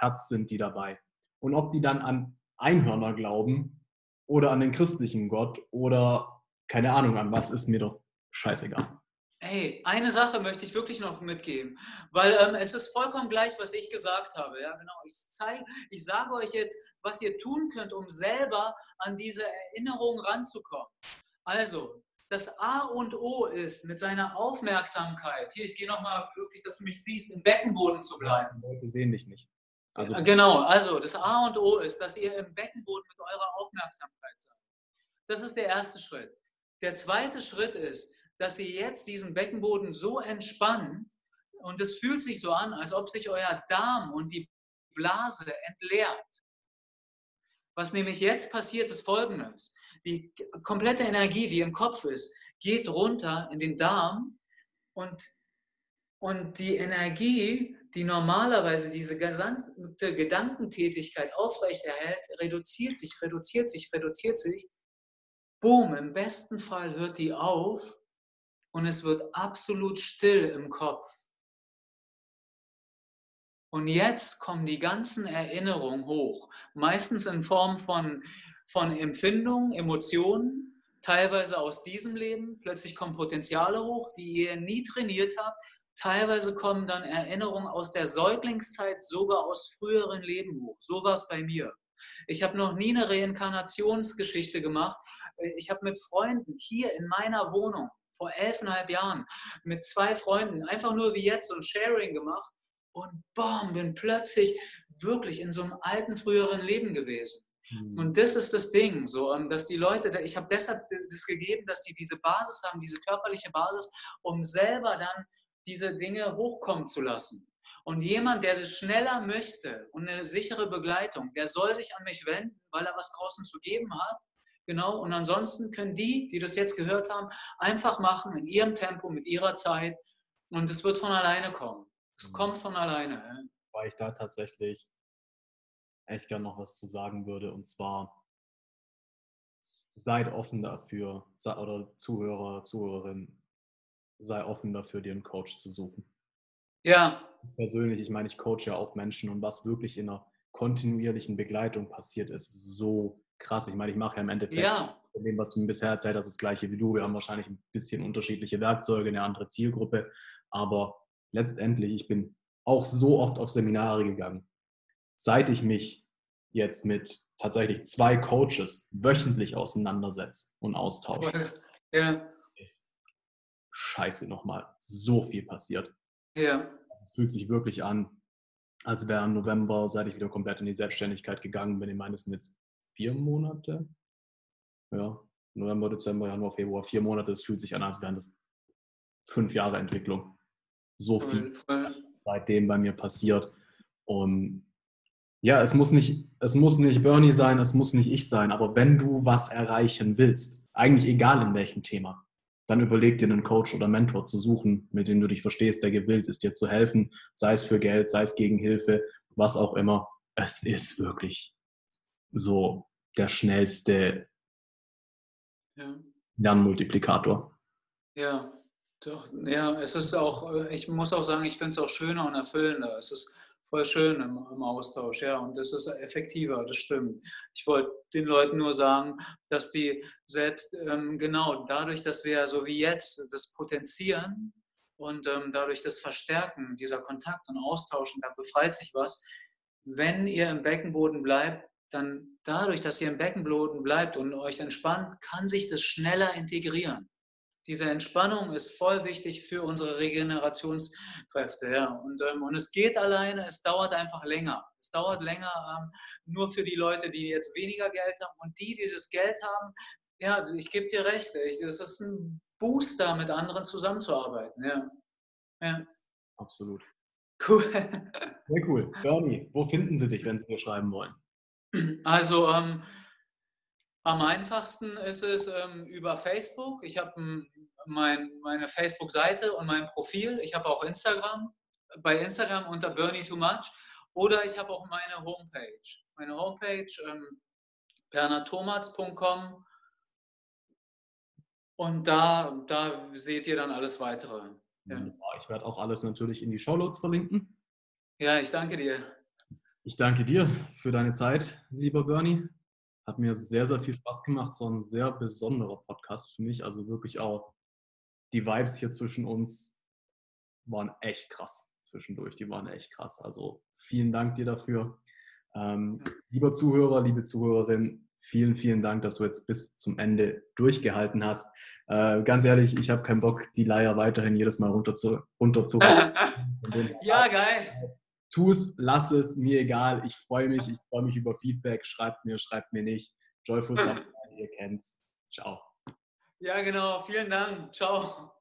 Herz sind die dabei? Und ob die dann an Einhörner glauben oder an den christlichen Gott oder keine Ahnung an was, ist mir doch scheißegal. Hey, eine Sache möchte ich wirklich noch mitgeben, weil ähm, es ist vollkommen gleich, was ich gesagt habe. Ja, genau. Ich zeige, ich sage euch jetzt, was ihr tun könnt, um selber an diese Erinnerung ranzukommen. Also, das A und O ist, mit seiner Aufmerksamkeit, hier, ich gehe nochmal wirklich, dass du mich siehst, im Beckenboden zu bleiben. Leute sehen dich nicht. Also, genau, also das A und O ist, dass ihr im Beckenboden mit eurer Aufmerksamkeit seid. Das ist der erste Schritt. Der zweite Schritt ist, dass ihr jetzt diesen Beckenboden so entspannt und es fühlt sich so an, als ob sich euer Darm und die Blase entleert. Was nämlich jetzt passiert, ist folgendes. Die komplette Energie, die im Kopf ist, geht runter in den Darm und, und die Energie, die normalerweise diese gesamte Gedankentätigkeit aufrechterhält, reduziert sich, reduziert sich, reduziert sich. Boom, im besten Fall hört die auf und es wird absolut still im Kopf. Und jetzt kommen die ganzen Erinnerungen hoch, meistens in Form von, von Empfindungen, Emotionen, teilweise aus diesem Leben. Plötzlich kommen Potenziale hoch, die ihr nie trainiert habt. Teilweise kommen dann Erinnerungen aus der Säuglingszeit, sogar aus früheren Leben hoch. So war es bei mir. Ich habe noch nie eine Reinkarnationsgeschichte gemacht. Ich habe mit Freunden hier in meiner Wohnung vor elfeinhalb Jahren mit zwei Freunden einfach nur wie jetzt so ein Sharing gemacht und bam, bin plötzlich wirklich in so einem alten, früheren Leben gewesen. Mhm. Und das ist das Ding, so, ähm, dass die Leute, ich habe deshalb das gegeben, dass die diese Basis haben, diese körperliche Basis, um selber dann diese Dinge hochkommen zu lassen. Und jemand, der das schneller möchte und eine sichere Begleitung, der soll sich an mich wenden, weil er was draußen zu geben hat. Genau, und ansonsten können die, die das jetzt gehört haben, einfach machen in ihrem Tempo, mit ihrer Zeit und es wird von alleine kommen. Es mhm. kommt von alleine. Weil ich da tatsächlich echt gern noch was zu sagen würde und zwar seid offen dafür oder Zuhörer, Zuhörerin, sei offen dafür, dir einen Coach zu suchen. Ja. Persönlich, ich meine, ich coache ja auch Menschen und was wirklich in einer kontinuierlichen Begleitung passiert, ist so krass. Ich meine, ich mache ja im Endeffekt ja. von dem, was du mir bisher erzählt hast, das gleiche wie du. Wir haben wahrscheinlich ein bisschen unterschiedliche Werkzeuge, eine andere Zielgruppe. Aber letztendlich, ich bin auch so oft auf Seminare gegangen. Seit ich mich jetzt mit tatsächlich zwei Coaches wöchentlich auseinandersetze und austausche, ja. ist scheiße nochmal so viel passiert. Ja. Also es fühlt sich wirklich an, als wäre im November, seit ich wieder komplett in die Selbstständigkeit gegangen bin, ich meine, es sind jetzt vier Monate. Ja, November, Dezember, Januar, Februar, vier Monate. Es fühlt sich an, als wären das fünf Jahre Entwicklung. So viel seitdem bei mir passiert. Und ja, es muss nicht, es muss nicht Bernie sein, es muss nicht ich sein, aber wenn du was erreichen willst, eigentlich egal in welchem Thema, dann überleg dir einen Coach oder Mentor zu suchen, mit dem du dich verstehst, der gewillt ist, dir zu helfen, sei es für Geld, sei es gegen Hilfe, was auch immer. Es ist wirklich so der schnellste ja. Lernmultiplikator. Ja, doch, ja, es ist auch, äh, ich muss auch sagen, ich finde es auch schöner und erfüllender. Es ist voll schön im, im, Austausch, ja, und es ist effektiver, das stimmt. Ich wollte den Leuten nur sagen, dass die selbst ähm, genau dadurch, dass wir so wie jetzt das potenzieren und ähm, dadurch das Verstärken, dieser Kontakt und Austausch, und da befreit sich was, wenn ihr im Beckenboden bleibt, dann dadurch, dass ihr im Beckenboden bleibt und euch entspannt, kann sich das schneller integrieren. Diese Entspannung ist voll wichtig für unsere Regenerationskräfte. Ja. Und, ähm, und es geht alleine, es dauert einfach länger. Es dauert länger ähm, nur für die Leute, die jetzt weniger Geld haben. Und die, die das Geld haben, ja, ich gebe dir recht, es ist ein Booster, mit anderen zusammenzuarbeiten. Ja. ja. Absolut. Cool. Sehr cool. *laughs* Bernie, wo finden Sie dich, wenn Sie dir schreiben wollen? Also ähm, am einfachsten ist es ähm, über Facebook. Ich habe mein, meine Facebook-Seite und mein Profil. Ich habe auch Instagram. Bei Instagram unter Bernie Too Much. Oder ich habe auch meine Homepage. Meine Homepage ähm, bernatomatz.com und da, da seht ihr dann alles weitere. Ja. Ich werde auch alles natürlich in die Shownotes verlinken. Ja, ich danke dir. Ich danke dir für deine Zeit, lieber Bernie. Hat mir sehr, sehr viel Spaß gemacht. So ein sehr besonderer Podcast für mich. Also wirklich auch die Vibes hier zwischen uns waren echt krass zwischendurch. Die waren echt krass. Also vielen Dank dir dafür. Ähm, lieber Zuhörer, liebe Zuhörerin, vielen, vielen Dank, dass du jetzt bis zum Ende durchgehalten hast. Äh, ganz ehrlich, ich habe keinen Bock, die Leier weiterhin jedes Mal runter zu, runter zu *laughs* Ja, geil. Tu es, lass es, mir egal. Ich freue mich, ich freue mich über Feedback. Schreibt mir, schreibt mir nicht. Joyful *laughs* Supply, ihr kennt's. Ciao. Ja, genau. Vielen Dank. Ciao.